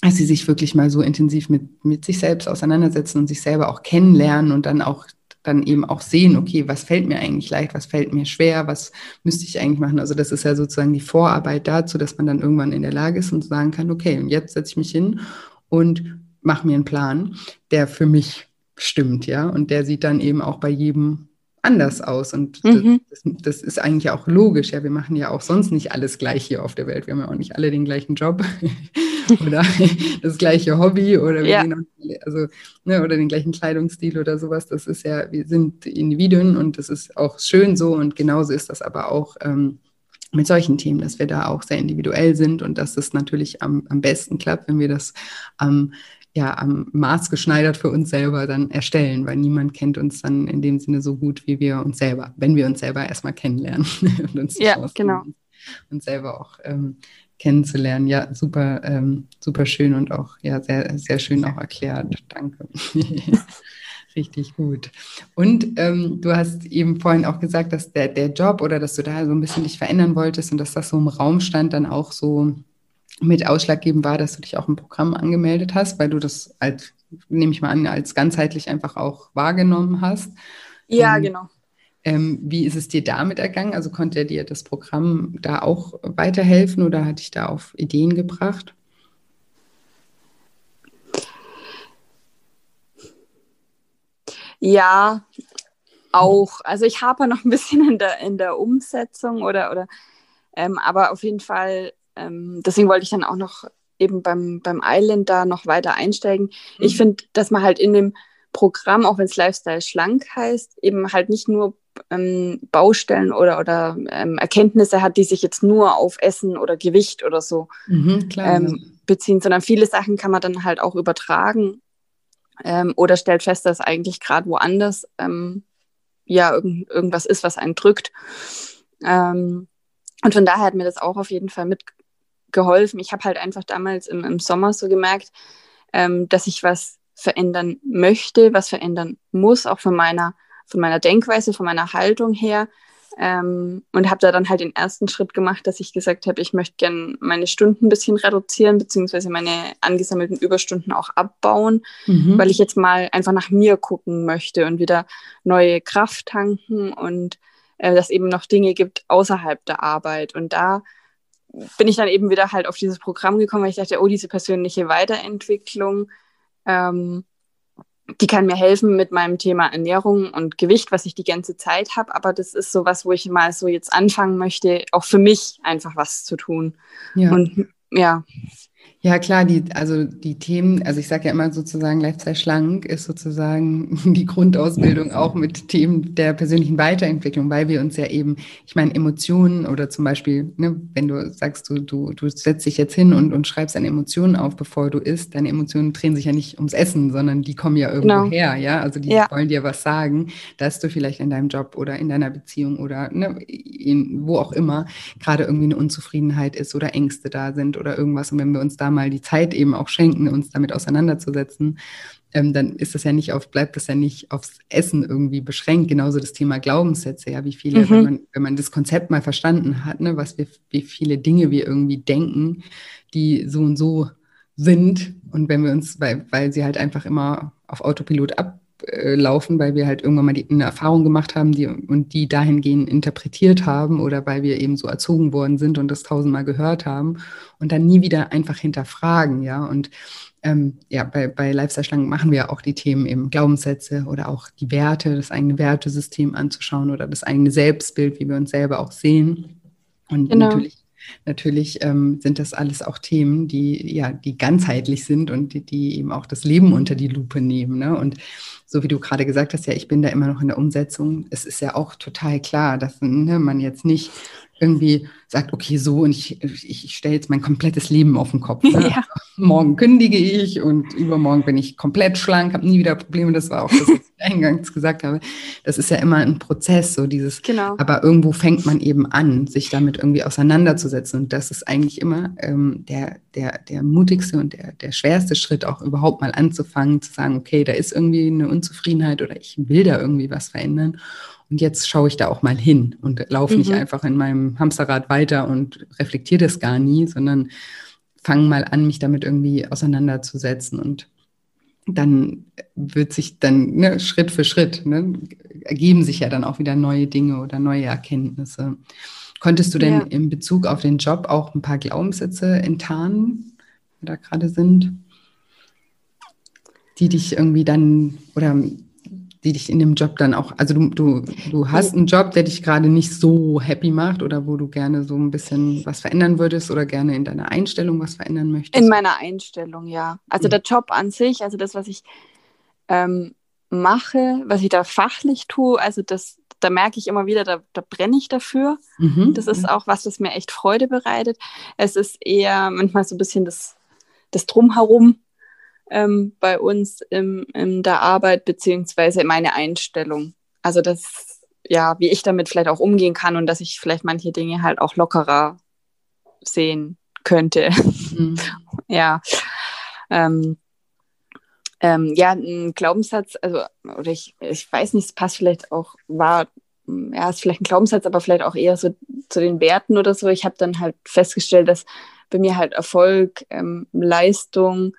dass sie sich wirklich mal so intensiv mit, mit sich selbst auseinandersetzen und sich selber auch kennenlernen und dann auch dann eben auch sehen, okay, was fällt mir eigentlich leicht, was fällt mir schwer, was müsste ich eigentlich machen. Also das ist ja sozusagen die Vorarbeit dazu, dass man dann irgendwann in der Lage ist und sagen kann, okay, und jetzt setze ich mich hin und mache mir einen Plan, der für mich stimmt, ja, und der sieht dann eben auch bei jedem anders aus. Und mhm. das, das, ist eigentlich auch logisch. Ja, wir machen ja auch sonst nicht alles gleich hier auf der Welt. Wir haben ja auch nicht alle den gleichen Job oder das gleiche Hobby oder ja. also, ne, oder den gleichen Kleidungsstil oder sowas. Das ist ja, wir sind Individuen und das ist auch schön so und genauso ist das aber auch. Ähm, mit solchen Themen, dass wir da auch sehr individuell sind und dass es natürlich am, am besten klappt, wenn wir das am ja am Maß geschneidert für uns selber dann erstellen, weil niemand kennt uns dann in dem Sinne so gut wie wir uns selber, wenn wir uns selber erstmal kennenlernen und uns ja, genau. uns selber auch ähm, kennenzulernen. Ja, super, ähm, super schön und auch ja sehr, sehr schön auch erklärt. Danke. Richtig gut. Und ähm, du hast eben vorhin auch gesagt, dass der, der Job oder dass du da so ein bisschen dich verändern wolltest und dass das so im Raum stand, dann auch so mit ausschlaggebend war, dass du dich auch im Programm angemeldet hast, weil du das als, nehme ich mal an, als ganzheitlich einfach auch wahrgenommen hast. Ja, Und, genau. Ähm, wie ist es dir damit ergangen? Also konnte dir das Programm da auch weiterhelfen oder hat dich da auf Ideen gebracht? Ja, auch. Also ich habe noch ein bisschen in der, in der Umsetzung oder, oder ähm, aber auf jeden Fall ähm, deswegen wollte ich dann auch noch eben beim, beim Island da noch weiter einsteigen. Mhm. Ich finde, dass man halt in dem Programm, auch wenn es Lifestyle schlank heißt, eben halt nicht nur ähm, Baustellen oder, oder ähm, Erkenntnisse hat, die sich jetzt nur auf Essen oder Gewicht oder so mhm, klar, ähm, ja. beziehen, sondern viele Sachen kann man dann halt auch übertragen ähm, oder stellt fest, dass eigentlich gerade woanders ähm, ja irgend, irgendwas ist, was einen drückt. Und von daher hat mir das auch auf jeden Fall mit, geholfen. Ich habe halt einfach damals im, im Sommer so gemerkt, dass ich was verändern möchte, was verändern muss, auch von meiner, von meiner Denkweise, von meiner Haltung her. Ähm, und habe da dann halt den ersten Schritt gemacht, dass ich gesagt habe, ich möchte gerne meine Stunden ein bisschen reduzieren, beziehungsweise meine angesammelten Überstunden auch abbauen, mhm. weil ich jetzt mal einfach nach mir gucken möchte und wieder neue Kraft tanken und äh, dass eben noch Dinge gibt außerhalb der Arbeit. Und da bin ich dann eben wieder halt auf dieses Programm gekommen, weil ich dachte, oh, diese persönliche Weiterentwicklung, Ähm, die kann mir helfen mit meinem Thema Ernährung und Gewicht, was ich die ganze Zeit habe. Aber das ist so was, wo ich mal so jetzt anfangen möchte, auch für mich einfach was zu tun. Ja. Und ja, ja, klar, die, also die Themen, also ich sage ja immer sozusagen, Lifestyle schlank ist sozusagen die Grundausbildung auch mit Themen der persönlichen Weiterentwicklung, weil wir uns ja eben, ich meine, Emotionen oder zum Beispiel, ne, wenn du sagst, du, du, du setzt dich jetzt hin und, und schreibst deine Emotionen auf, bevor du isst, deine Emotionen drehen sich ja nicht ums Essen, sondern die kommen ja irgendwo genau. her, ja, also die ja. wollen dir was sagen, dass du vielleicht in deinem Job oder in deiner Beziehung oder ne, in, wo auch immer gerade irgendwie eine Unzufriedenheit ist oder Ängste da sind oder irgendwas und wenn wir uns da mal die Zeit eben auch schenken, uns damit auseinanderzusetzen, ähm, dann ist das ja nicht auf, bleibt das ja nicht aufs Essen irgendwie beschränkt. Genauso das Thema Glaubenssätze, ja, wie viele, mhm. wenn, man, wenn man das Konzept mal verstanden hat, ne, was wir, wie viele Dinge wir irgendwie denken, die so und so sind. Und wenn wir uns, weil, weil sie halt einfach immer auf Autopilot ablaufen, weil wir halt irgendwann mal die, eine Erfahrung gemacht haben die, und die dahingehend interpretiert haben oder weil wir eben so erzogen worden sind und das tausendmal gehört haben und dann nie wieder einfach hinterfragen, ja. Und ähm, ja, bei, bei Lifestyle-Schlangen machen wir auch die Themen eben Glaubenssätze oder auch die Werte, das eigene Wertesystem anzuschauen oder das eigene Selbstbild, wie wir uns selber auch sehen. Und genau. natürlich Natürlich ähm, sind das alles auch Themen, die ja, die ganzheitlich sind und die, die eben auch das Leben unter die Lupe nehmen. Ne? Und so wie du gerade gesagt hast, ja, ich bin da immer noch in der Umsetzung. Es ist ja auch total klar, dass ne, man jetzt nicht irgendwie sagt, okay, so und ich, ich stelle jetzt mein komplettes Leben auf den Kopf. Ne? Ja. Morgen kündige ich und übermorgen bin ich komplett schlank, habe nie wieder Probleme. Das war auch das, was ich eingangs gesagt habe. Das ist ja immer ein Prozess, so dieses. Genau. Aber irgendwo fängt man eben an, sich damit irgendwie auseinanderzusetzen. Und das ist eigentlich immer ähm, der, der, der mutigste und der, der schwerste Schritt, auch überhaupt mal anzufangen, zu sagen, okay, da ist irgendwie eine Unzufriedenheit oder ich will da irgendwie was verändern. Und jetzt schaue ich da auch mal hin und laufe mhm. nicht einfach in meinem Hamsterrad weiter und reflektiere das gar nie, sondern fange mal an, mich damit irgendwie auseinanderzusetzen. Und dann wird sich dann ne, Schritt für Schritt, ne, ergeben sich ja dann auch wieder neue Dinge oder neue Erkenntnisse. Konntest du denn ja. in Bezug auf den Job auch ein paar Glaubenssätze enttarnen, die da gerade sind, die dich irgendwie dann oder die dich in dem Job dann auch, also du, du, du hast einen Job, der dich gerade nicht so happy macht oder wo du gerne so ein bisschen was verändern würdest oder gerne in deiner Einstellung was verändern möchtest? In meiner Einstellung, ja. Also mhm. der Job an sich, also das, was ich ähm, mache, was ich da fachlich tue, also das, da merke ich immer wieder, da, da brenne ich dafür. Mhm. Das ist auch was, das mir echt Freude bereitet. Es ist eher manchmal so ein bisschen das, das Drumherum, ähm, bei uns im, in der Arbeit, beziehungsweise meine Einstellung. Also das, ja, wie ich damit vielleicht auch umgehen kann und dass ich vielleicht manche Dinge halt auch lockerer sehen könnte. Mhm. ja. Ähm, ähm, ja, ein Glaubenssatz, also, oder ich, ich weiß nicht, es passt vielleicht auch, war, ja, ist vielleicht ein Glaubenssatz, aber vielleicht auch eher so zu den Werten oder so. Ich habe dann halt festgestellt, dass bei mir halt Erfolg, ähm, Leistung,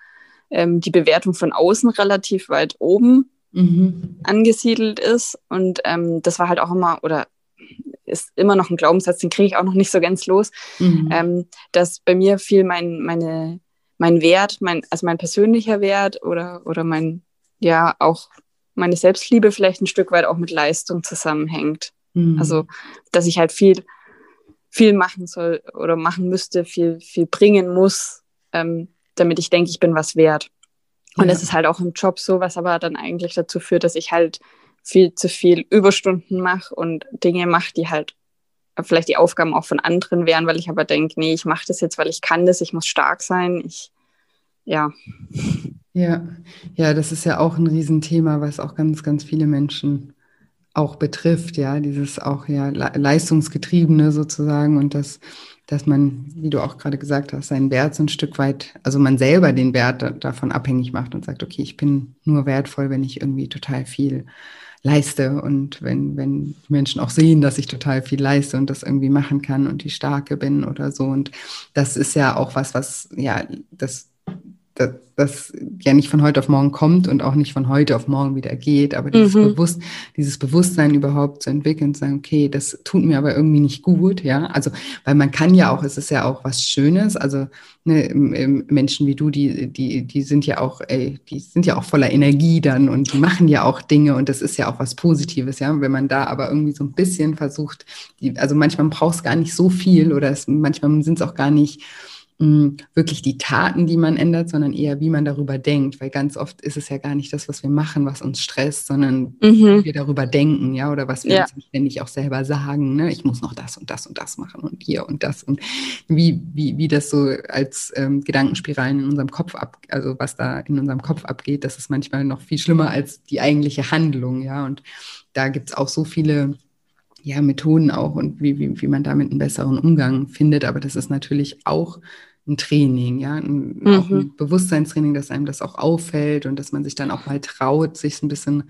ähm, die Bewertung von außen relativ weit oben mhm. angesiedelt ist. Und ähm, das war halt auch immer, oder ist immer noch ein Glaubenssatz, den kriege ich auch noch nicht so ganz los, mhm. ähm, dass bei mir viel mein, meine, mein Wert, mein, also mein persönlicher Wert oder, oder mein, ja, auch meine Selbstliebe vielleicht ein Stück weit auch mit Leistung zusammenhängt. Mhm. Also, dass ich halt viel, viel machen soll oder machen müsste, viel, viel bringen muss, ähm, damit ich denke, ich bin was wert. Und ja. das ist halt auch im Job so, was aber dann eigentlich dazu führt, dass ich halt viel zu viel Überstunden mache und Dinge mache, die halt vielleicht die Aufgaben auch von anderen wären, weil ich aber denke, nee, ich mache das jetzt, weil ich kann das, ich muss stark sein. Ich, ja. Ja, ja, das ist ja auch ein Riesenthema, was auch ganz, ganz viele Menschen auch betrifft, ja, dieses auch ja leistungsgetriebene sozusagen und das dass man, wie du auch gerade gesagt hast, seinen Wert so ein Stück weit, also man selber den Wert davon abhängig macht und sagt, okay, ich bin nur wertvoll, wenn ich irgendwie total viel leiste und wenn, wenn Menschen auch sehen, dass ich total viel leiste und das irgendwie machen kann und die Starke bin oder so. Und das ist ja auch was, was, ja, das das, das ja nicht von heute auf morgen kommt und auch nicht von heute auf morgen wieder geht, aber dieses, mhm. Bewusst, dieses Bewusstsein überhaupt zu entwickeln, zu sagen, okay, das tut mir aber irgendwie nicht gut, ja, also, weil man kann ja auch, es ist ja auch was Schönes, also ne, Menschen wie du, die, die, die sind ja auch, ey, die sind ja auch voller Energie dann und die machen ja auch Dinge und das ist ja auch was Positives, ja, wenn man da aber irgendwie so ein bisschen versucht, die, also manchmal braucht es gar nicht so viel oder es, manchmal sind es auch gar nicht, wirklich die Taten, die man ändert, sondern eher, wie man darüber denkt. Weil ganz oft ist es ja gar nicht das, was wir machen, was uns stresst, sondern mhm. wie wir darüber denken, ja, oder was wir ja. uns ständig auch selber sagen. Ne? Ich muss noch das und das und das machen und hier und das und wie, wie, wie das so als ähm, Gedankenspiralen in unserem Kopf ab, also was da in unserem Kopf abgeht, das ist manchmal noch viel schlimmer als die eigentliche Handlung, ja. Und da gibt es auch so viele ja, Methoden auch und wie, wie, wie man damit einen besseren Umgang findet. Aber das ist natürlich auch ein Training, ja, ein, mhm. auch ein Bewusstseinstraining, dass einem das auch auffällt und dass man sich dann auch mal traut, sich ein bisschen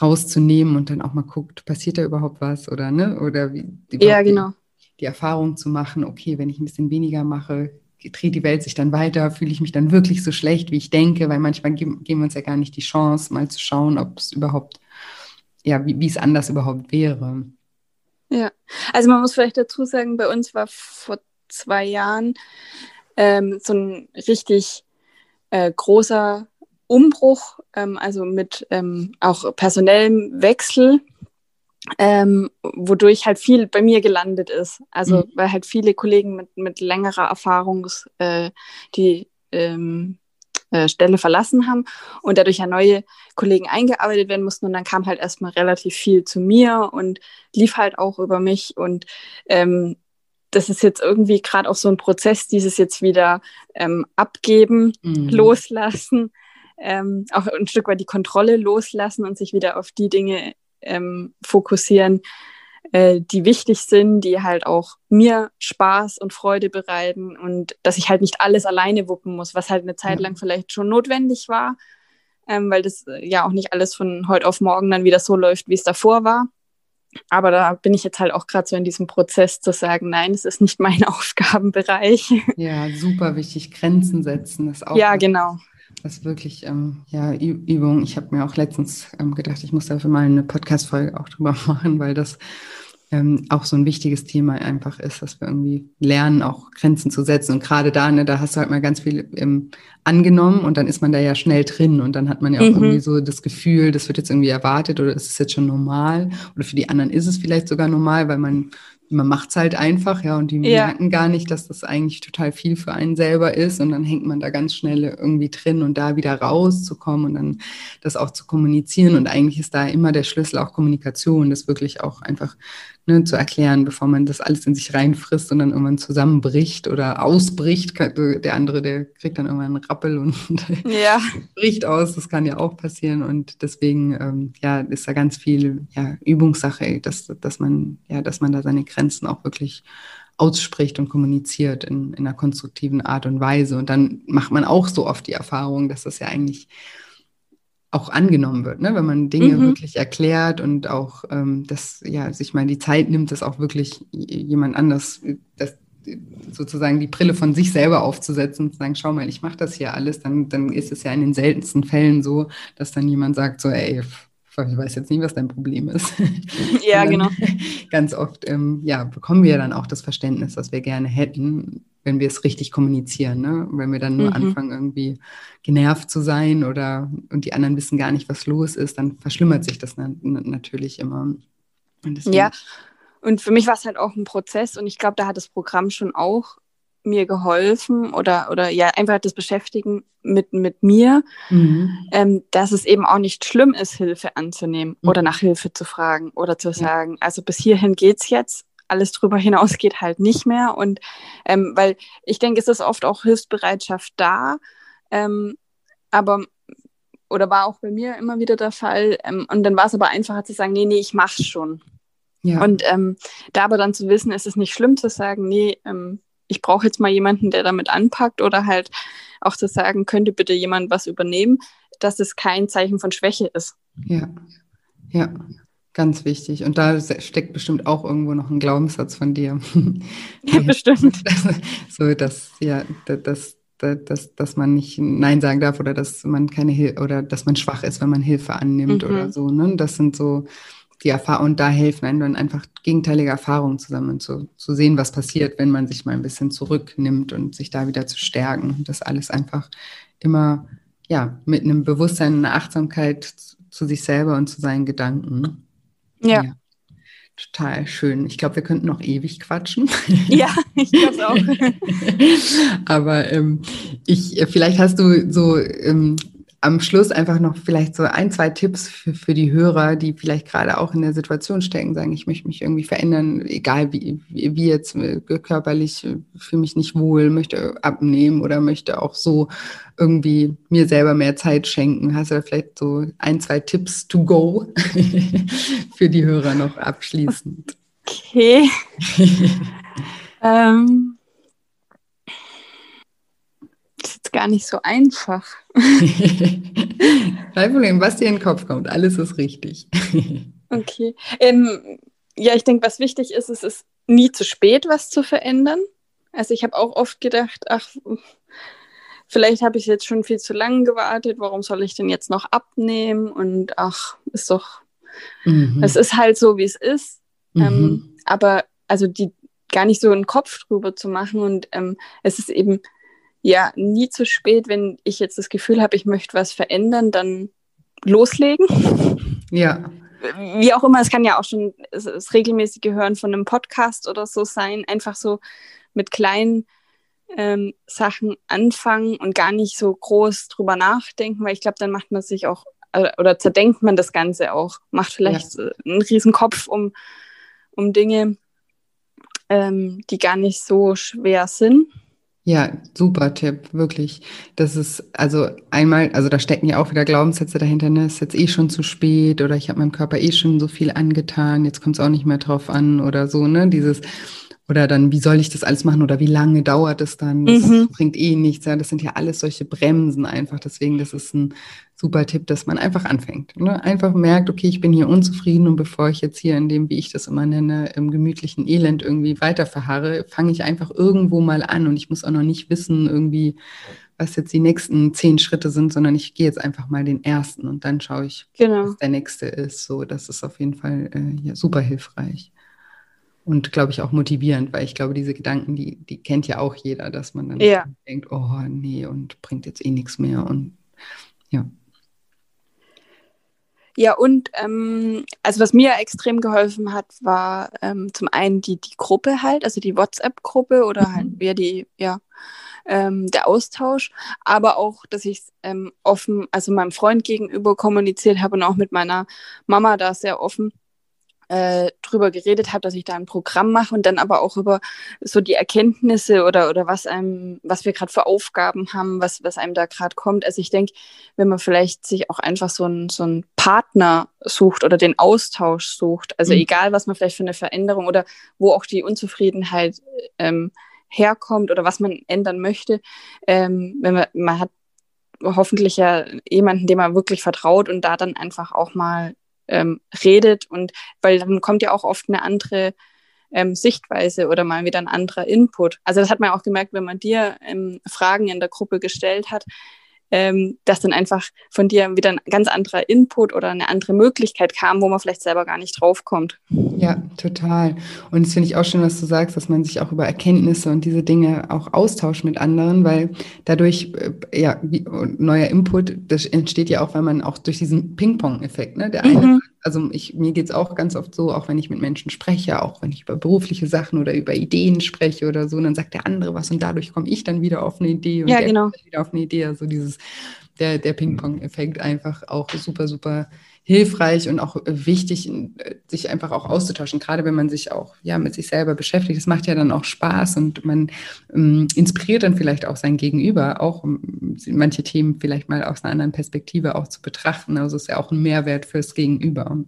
rauszunehmen und dann auch mal guckt, passiert da überhaupt was oder ne? Oder wie ja, genau. die, die Erfahrung zu machen, okay, wenn ich ein bisschen weniger mache, dreht die Welt sich dann weiter, fühle ich mich dann wirklich so schlecht, wie ich denke, weil manchmal geben, geben wir uns ja gar nicht die Chance, mal zu schauen, ob es überhaupt, ja, wie, wie es anders überhaupt wäre. Ja, also man muss vielleicht dazu sagen, bei uns war vor zwei Jahren ähm, so ein richtig äh, großer Umbruch, ähm, also mit ähm, auch personellem Wechsel, ähm, wodurch halt viel bei mir gelandet ist. Also mhm. weil halt viele Kollegen mit, mit längerer Erfahrung äh, die ähm, äh, Stelle verlassen haben und dadurch ja neue Kollegen eingearbeitet werden mussten und dann kam halt erstmal relativ viel zu mir und lief halt auch über mich und ähm, das ist jetzt irgendwie gerade auch so ein Prozess, dieses jetzt wieder ähm, abgeben, mhm. loslassen, ähm, auch ein Stück weit die Kontrolle loslassen und sich wieder auf die Dinge ähm, fokussieren, äh, die wichtig sind, die halt auch mir Spaß und Freude bereiten und dass ich halt nicht alles alleine wuppen muss, was halt eine Zeit lang vielleicht schon notwendig war, ähm, weil das äh, ja auch nicht alles von heute auf morgen dann wieder so läuft, wie es davor war. Aber da bin ich jetzt halt auch gerade so in diesem Prozess zu sagen, nein, es ist nicht mein Aufgabenbereich. Ja, super wichtig. Grenzen setzen ist auch. Ja, genau. Das ist wirklich ähm, ja, Übung. Ich habe mir auch letztens ähm, gedacht, ich muss dafür mal eine Podcast-Folge auch drüber machen, weil das ähm, auch so ein wichtiges Thema einfach ist, dass wir irgendwie lernen, auch Grenzen zu setzen. Und gerade da, ne, da hast du halt mal ganz viel ähm, angenommen und dann ist man da ja schnell drin und dann hat man ja auch mhm. irgendwie so das Gefühl, das wird jetzt irgendwie erwartet oder ist es jetzt schon normal oder für die anderen ist es vielleicht sogar normal, weil man man macht es halt einfach, ja, und die ja. merken gar nicht, dass das eigentlich total viel für einen selber ist und dann hängt man da ganz schnell irgendwie drin und da wieder rauszukommen und dann das auch zu kommunizieren und eigentlich ist da immer der Schlüssel auch Kommunikation, das wirklich auch einfach ne, zu erklären, bevor man das alles in sich reinfrisst und dann irgendwann zusammenbricht oder ausbricht. Der andere, der kriegt dann irgendwann einen Rappel und ja. bricht aus. Das kann ja auch passieren. Und deswegen ähm, ja, ist da ganz viel ja, Übungssache, dass, dass, man, ja, dass man da seine Grenzen auch wirklich ausspricht und kommuniziert in, in einer konstruktiven Art und Weise. Und dann macht man auch so oft die Erfahrung, dass das ja eigentlich auch angenommen wird, ne? wenn man Dinge mhm. wirklich erklärt und auch ähm, das, ja, sich mal die Zeit nimmt, das auch wirklich jemand anders, das, sozusagen die Brille von sich selber aufzusetzen und zu sagen, schau mal, ich mache das hier alles, dann, dann ist es ja in den seltensten Fällen so, dass dann jemand sagt, so, ey, ich weiß jetzt nicht, was dein Problem ist. Ja, genau. Ganz oft ähm, ja, bekommen wir dann auch das Verständnis, was wir gerne hätten, wenn wir es richtig kommunizieren. Ne? Wenn wir dann nur mhm. anfangen, irgendwie genervt zu sein oder und die anderen wissen gar nicht, was los ist, dann verschlimmert sich das na natürlich immer. ja, und für mich war es halt auch ein Prozess und ich glaube, da hat das Programm schon auch mir geholfen oder, oder ja, einfach das Beschäftigen mit, mit mir, mhm. ähm, dass es eben auch nicht schlimm ist, Hilfe anzunehmen mhm. oder nach Hilfe zu fragen oder zu sagen, also bis hierhin geht es jetzt, alles drüber hinaus geht halt nicht mehr. Und ähm, weil ich denke, es ist oft auch Hilfsbereitschaft da, ähm, aber oder war auch bei mir immer wieder der Fall. Ähm, und dann war es aber einfacher zu sagen, nee, nee, ich mach's schon. Ja. Und ähm, da aber dann zu wissen, es ist nicht schlimm zu sagen, nee, ähm, ich brauche jetzt mal jemanden, der damit anpackt oder halt auch zu sagen, könnte bitte jemand was übernehmen, dass es kein Zeichen von Schwäche ist. Ja, ja, ganz wichtig. Und da steckt bestimmt auch irgendwo noch ein Glaubenssatz von dir. Ja, bestimmt. so, dass, ja, dass dass, dass man nicht Nein sagen darf oder dass man keine Hilfe oder dass man schwach ist, wenn man Hilfe annimmt mhm. oder so. Ne? Das sind so die Erfahrungen und da helfen einem dann einfach gegenteilige Erfahrungen zusammen zu, zu sehen, was passiert, wenn man sich mal ein bisschen zurücknimmt und sich da wieder zu stärken. Das alles einfach immer ja mit einem Bewusstsein, einer Achtsamkeit zu sich selber und zu seinen Gedanken. Ja. ja. Total schön. Ich glaube, wir könnten noch ewig quatschen. Ja, ich glaube auch. Aber ähm, ich, vielleicht hast du so ähm, am Schluss einfach noch vielleicht so ein, zwei Tipps für, für die Hörer, die vielleicht gerade auch in der Situation stecken, sagen, ich möchte mich irgendwie verändern, egal wie, wie, jetzt äh, körperlich, äh, fühle mich nicht wohl, möchte abnehmen oder möchte auch so irgendwie mir selber mehr Zeit schenken. Hast du da vielleicht so ein, zwei Tipps to go für die Hörer noch abschließend? Okay. ähm jetzt gar nicht so einfach. Kein Problem, was dir in den Kopf kommt, alles ist richtig. okay. Ähm, ja, ich denke, was wichtig ist, es ist nie zu spät, was zu verändern. Also ich habe auch oft gedacht, ach, vielleicht habe ich jetzt schon viel zu lange gewartet, warum soll ich denn jetzt noch abnehmen? Und ach, ist doch, mhm. es ist halt so, wie es ist. Mhm. Ähm, aber also die gar nicht so einen Kopf drüber zu machen und ähm, es ist eben ja, nie zu spät, wenn ich jetzt das Gefühl habe, ich möchte was verändern, dann loslegen. Ja. Wie auch immer, es kann ja auch schon das regelmäßige Hören von einem Podcast oder so sein, einfach so mit kleinen ähm, Sachen anfangen und gar nicht so groß drüber nachdenken, weil ich glaube, dann macht man sich auch oder, oder zerdenkt man das Ganze auch, macht vielleicht ja. einen riesen Kopf um, um Dinge, ähm, die gar nicht so schwer sind. Ja, super Tipp, wirklich. Das ist also einmal, also da stecken ja auch wieder Glaubenssätze dahinter, ne? Ist jetzt eh schon zu spät oder ich habe meinem Körper eh schon so viel angetan, jetzt kommt es auch nicht mehr drauf an oder so, ne? Dieses, oder dann, wie soll ich das alles machen oder wie lange dauert es dann? Das mhm. bringt eh nichts. Ja, das sind ja alles solche Bremsen einfach. Deswegen, das ist ein super Tipp, dass man einfach anfängt. Ne? Einfach merkt, okay, ich bin hier unzufrieden und bevor ich jetzt hier in dem, wie ich das immer nenne, im gemütlichen Elend irgendwie weiter verharre, fange ich einfach irgendwo mal an und ich muss auch noch nicht wissen, irgendwie, was jetzt die nächsten zehn Schritte sind, sondern ich gehe jetzt einfach mal den ersten und dann schaue ich, genau. was der nächste ist. So, das ist auf jeden Fall äh, ja, super hilfreich und glaube ich auch motivierend, weil ich glaube, diese Gedanken, die, die kennt ja auch jeder, dass man dann ja. denkt, oh nee, und bringt jetzt eh nichts mehr und ja. Ja, und ähm, also was mir extrem geholfen hat, war ähm, zum einen die, die Gruppe halt, also die WhatsApp-Gruppe oder mhm. halt ja, die, ja, ähm, der Austausch, aber auch, dass ich ähm, offen, also meinem Freund gegenüber kommuniziert habe und auch mit meiner Mama da sehr offen äh, drüber geredet habe, dass ich da ein Programm mache und dann aber auch über so die Erkenntnisse oder, oder was einem, was wir gerade für Aufgaben haben, was, was einem da gerade kommt. Also ich denke, wenn man vielleicht sich auch einfach so einen so einen Partner sucht oder den Austausch sucht, also mhm. egal, was man vielleicht für eine Veränderung oder wo auch die Unzufriedenheit ähm, herkommt oder was man ändern möchte, ähm, wenn man, man hat hoffentlich ja jemanden, dem man wirklich vertraut und da dann einfach auch mal ähm, redet und weil dann kommt ja auch oft eine andere ähm, Sichtweise oder mal wieder ein anderer Input. Also das hat man auch gemerkt, wenn man dir ähm, Fragen in der Gruppe gestellt hat, ähm, dass dann einfach von dir wieder ein ganz anderer Input oder eine andere Möglichkeit kam, wo man vielleicht selber gar nicht draufkommt. Ja, total. Und das finde ich auch schön, was du sagst, dass man sich auch über Erkenntnisse und diese Dinge auch austauscht mit anderen, weil dadurch, äh, ja, wie, neuer Input, das entsteht ja auch, weil man auch durch diesen Ping-Pong-Effekt, ne, der eine mhm also ich, mir geht es auch ganz oft so, auch wenn ich mit Menschen spreche, auch wenn ich über berufliche Sachen oder über Ideen spreche oder so, dann sagt der andere was und dadurch komme ich dann wieder auf eine Idee und ja, genau. wieder auf eine Idee. Also dieses, der, der Ping-Pong-Effekt einfach auch super, super hilfreich und auch wichtig, sich einfach auch auszutauschen, gerade wenn man sich auch ja, mit sich selber beschäftigt. Das macht ja dann auch Spaß und man ähm, inspiriert dann vielleicht auch sein Gegenüber, auch um manche Themen vielleicht mal aus einer anderen Perspektive auch zu betrachten. Also ist ja auch ein Mehrwert fürs Gegenüber.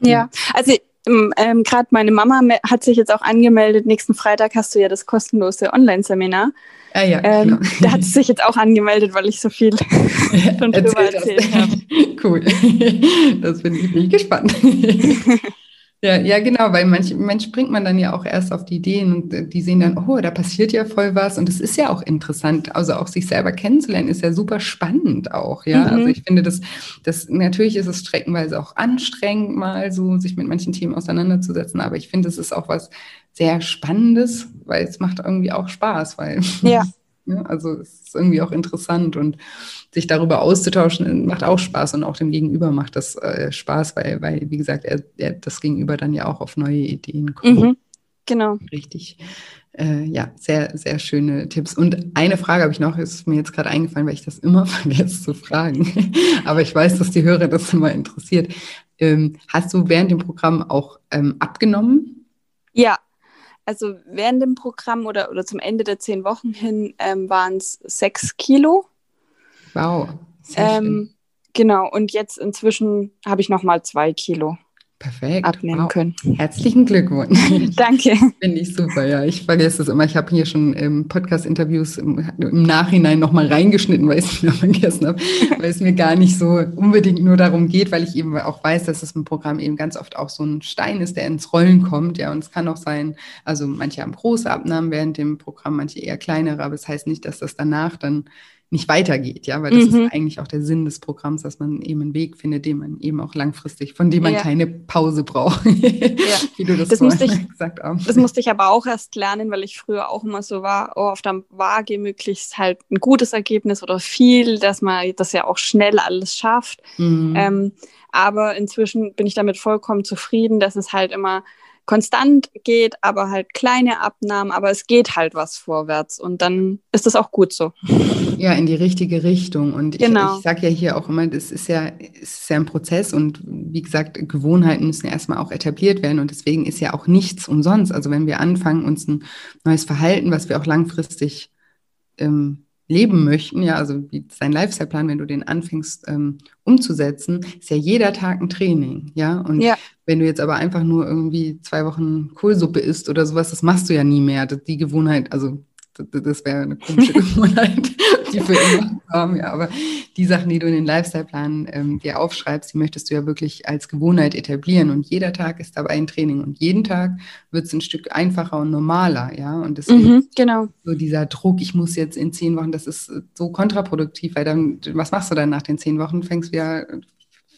Ja, also ähm, ähm gerade meine Mama hat sich jetzt auch angemeldet. Nächsten Freitag hast du ja das kostenlose Online-Seminar. Ah, ja, ähm, da hat sie sich jetzt auch angemeldet, weil ich so viel schon drüber erzählt habe. Cool. Das bin ich, bin ich gespannt. Ja, ja, genau, weil manch, manch bringt man dann ja auch erst auf die Ideen und äh, die sehen dann, oh, da passiert ja voll was und es ist ja auch interessant, also auch sich selber kennenzulernen ist ja super spannend auch, ja. Mhm. Also ich finde das, das, natürlich ist es streckenweise auch anstrengend, mal so sich mit manchen Themen auseinanderzusetzen, aber ich finde, es ist auch was sehr Spannendes, weil es macht irgendwie auch Spaß, weil ja. ja also es ist irgendwie auch interessant und sich darüber auszutauschen, macht auch Spaß und auch dem Gegenüber macht das äh, Spaß, weil, weil, wie gesagt, er, er, das Gegenüber dann ja auch auf neue Ideen kommt. Mhm, genau. Richtig. Äh, ja, sehr, sehr schöne Tipps. Und eine Frage habe ich noch, ist mir jetzt gerade eingefallen, weil ich das immer vergesse zu fragen. Aber ich weiß, dass die Hörer das immer interessiert. Ähm, hast du während dem Programm auch ähm, abgenommen? Ja, also während dem Programm oder, oder zum Ende der zehn Wochen hin ähm, waren es sechs Kilo. Wow. Ähm, genau, und jetzt inzwischen habe ich nochmal zwei Kilo. Perfekt. abnehmen wow. können. Herzlichen Glückwunsch. Danke. Finde ich super, ja. Ich vergesse das immer. Ich habe hier schon ähm, Podcast-Interviews im, im, Nachhinein nochmal reingeschnitten, weil ich es wieder vergessen habe, weil es mir gar nicht so unbedingt nur darum geht, weil ich eben auch weiß, dass es im Programm eben ganz oft auch so ein Stein ist, der ins Rollen kommt. Ja, und es kann auch sein, also manche haben große Abnahmen während dem Programm, manche eher kleinere, aber es das heißt nicht, dass das danach dann nicht weitergeht, ja, weil das mhm. ist eigentlich auch der Sinn des Programms, dass man eben einen Weg findet, den man eben auch langfristig, von dem man ja. keine Pause braucht, ja. wie du das, das musste ich, gesagt hast. Das musste ich aber auch erst lernen, weil ich früher auch immer so war, oh, auf der Waage möglichst halt ein gutes Ergebnis oder viel, dass man das ja auch schnell alles schafft. Mhm. Ähm, aber inzwischen bin ich damit vollkommen zufrieden, dass es halt immer konstant geht, aber halt kleine Abnahmen, aber es geht halt was vorwärts und dann ist das auch gut so. Ja, in die richtige Richtung. Und ich, genau. ich sage ja hier auch immer, das ist ja, ist ja ein Prozess und wie gesagt, Gewohnheiten müssen ja erstmal auch etabliert werden und deswegen ist ja auch nichts umsonst. Also wenn wir anfangen, uns ein neues Verhalten, was wir auch langfristig ähm, leben möchten, ja, also wie sein Lifestyle-Plan, wenn du den anfängst ähm, umzusetzen, ist ja jeder Tag ein Training, ja. Und ja. wenn du jetzt aber einfach nur irgendwie zwei Wochen Kohlsuppe isst oder sowas, das machst du ja nie mehr. Die Gewohnheit, also das wäre eine komische Gewohnheit, die für immer haben, ja. Aber die Sachen, die du in den Lifestyle-Plan ähm, dir aufschreibst, die möchtest du ja wirklich als Gewohnheit etablieren. Und jeder Tag ist dabei ein Training. Und jeden Tag wird es ein Stück einfacher und normaler, ja. Und deswegen mhm, genau. so dieser Druck, ich muss jetzt in zehn Wochen, das ist so kontraproduktiv, weil dann, was machst du dann nach den zehn Wochen? Fängst wieder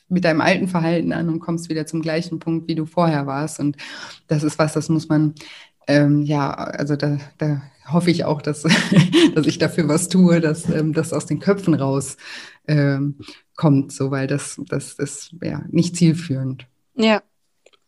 mit deinem alten Verhalten an und kommst wieder zum gleichen Punkt, wie du vorher warst. Und das ist was, das muss man ähm, ja, also da, da hoffe ich auch, dass, dass ich dafür was tue, dass ähm, das aus den Köpfen raus ähm, kommt, so weil das, das ist ja nicht zielführend. Ja.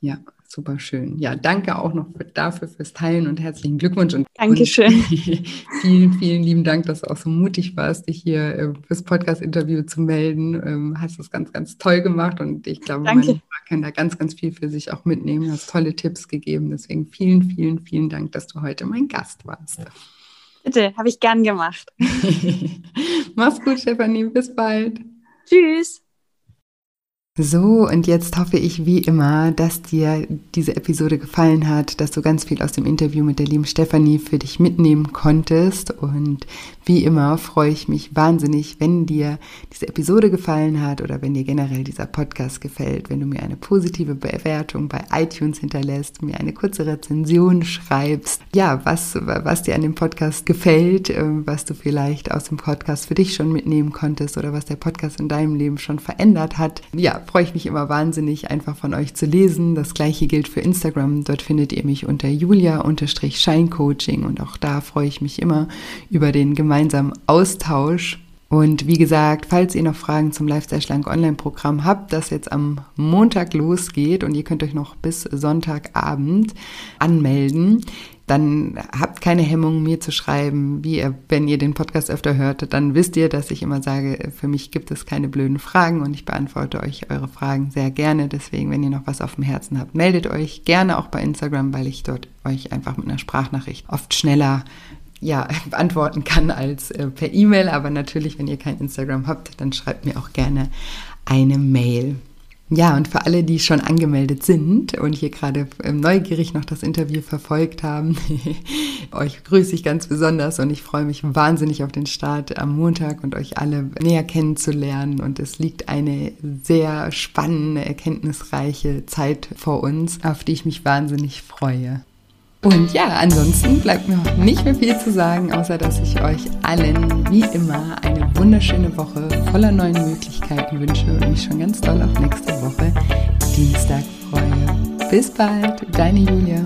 Ja, super schön. Ja, danke auch noch für, dafür fürs Teilen und herzlichen Glückwunsch. Und, Dankeschön. Und vielen, vielen lieben Dank, dass du auch so mutig warst, dich hier äh, fürs Podcast-Interview zu melden. Ähm, hast das ganz, ganz toll gemacht und ich glaube, Danke. meine können da ganz, ganz viel für sich auch mitnehmen. Du hast tolle Tipps gegeben. Deswegen vielen, vielen, vielen Dank, dass du heute mein Gast warst. Bitte, habe ich gern gemacht. Mach's gut, Stefanie. Bis bald. Tschüss. So, und jetzt hoffe ich wie immer, dass dir diese Episode gefallen hat, dass du ganz viel aus dem Interview mit der lieben Stefanie für dich mitnehmen konntest. Und wie immer freue ich mich wahnsinnig, wenn dir diese Episode gefallen hat oder wenn dir generell dieser Podcast gefällt, wenn du mir eine positive Bewertung bei iTunes hinterlässt, mir eine kurze Rezension schreibst. Ja, was, was dir an dem Podcast gefällt, äh, was du vielleicht aus dem Podcast für dich schon mitnehmen konntest oder was der Podcast in deinem Leben schon verändert hat. Ja, freue ich mich immer wahnsinnig, einfach von euch zu lesen. Das gleiche gilt für Instagram. Dort findet ihr mich unter julia-scheincoaching und auch da freue ich mich immer über den gemeinsamen Austausch. Und wie gesagt, falls ihr noch Fragen zum Lifestyle Schlank Online-Programm habt, das jetzt am Montag losgeht und ihr könnt euch noch bis Sonntagabend anmelden, dann habt keine Hemmung, mir zu schreiben, wie ihr, wenn ihr den Podcast öfter hört, dann wisst ihr, dass ich immer sage, für mich gibt es keine blöden Fragen und ich beantworte euch eure Fragen sehr gerne. Deswegen, wenn ihr noch was auf dem Herzen habt, meldet euch gerne auch bei Instagram, weil ich dort euch einfach mit einer Sprachnachricht oft schneller ja, beantworten kann als äh, per E-Mail. Aber natürlich, wenn ihr kein Instagram habt, dann schreibt mir auch gerne eine Mail. Ja, und für alle, die schon angemeldet sind und hier gerade ähm, neugierig noch das Interview verfolgt haben, euch grüße ich ganz besonders und ich freue mich wahnsinnig auf den Start am Montag und euch alle näher kennenzulernen. Und es liegt eine sehr spannende, erkenntnisreiche Zeit vor uns, auf die ich mich wahnsinnig freue. Und ja, ansonsten bleibt mir nicht mehr viel zu sagen, außer dass ich euch allen wie immer eine wunderschöne Woche voller neuen Möglichkeiten wünsche und mich schon ganz doll auf nächste Woche Dienstag freue. Bis bald, deine Julia.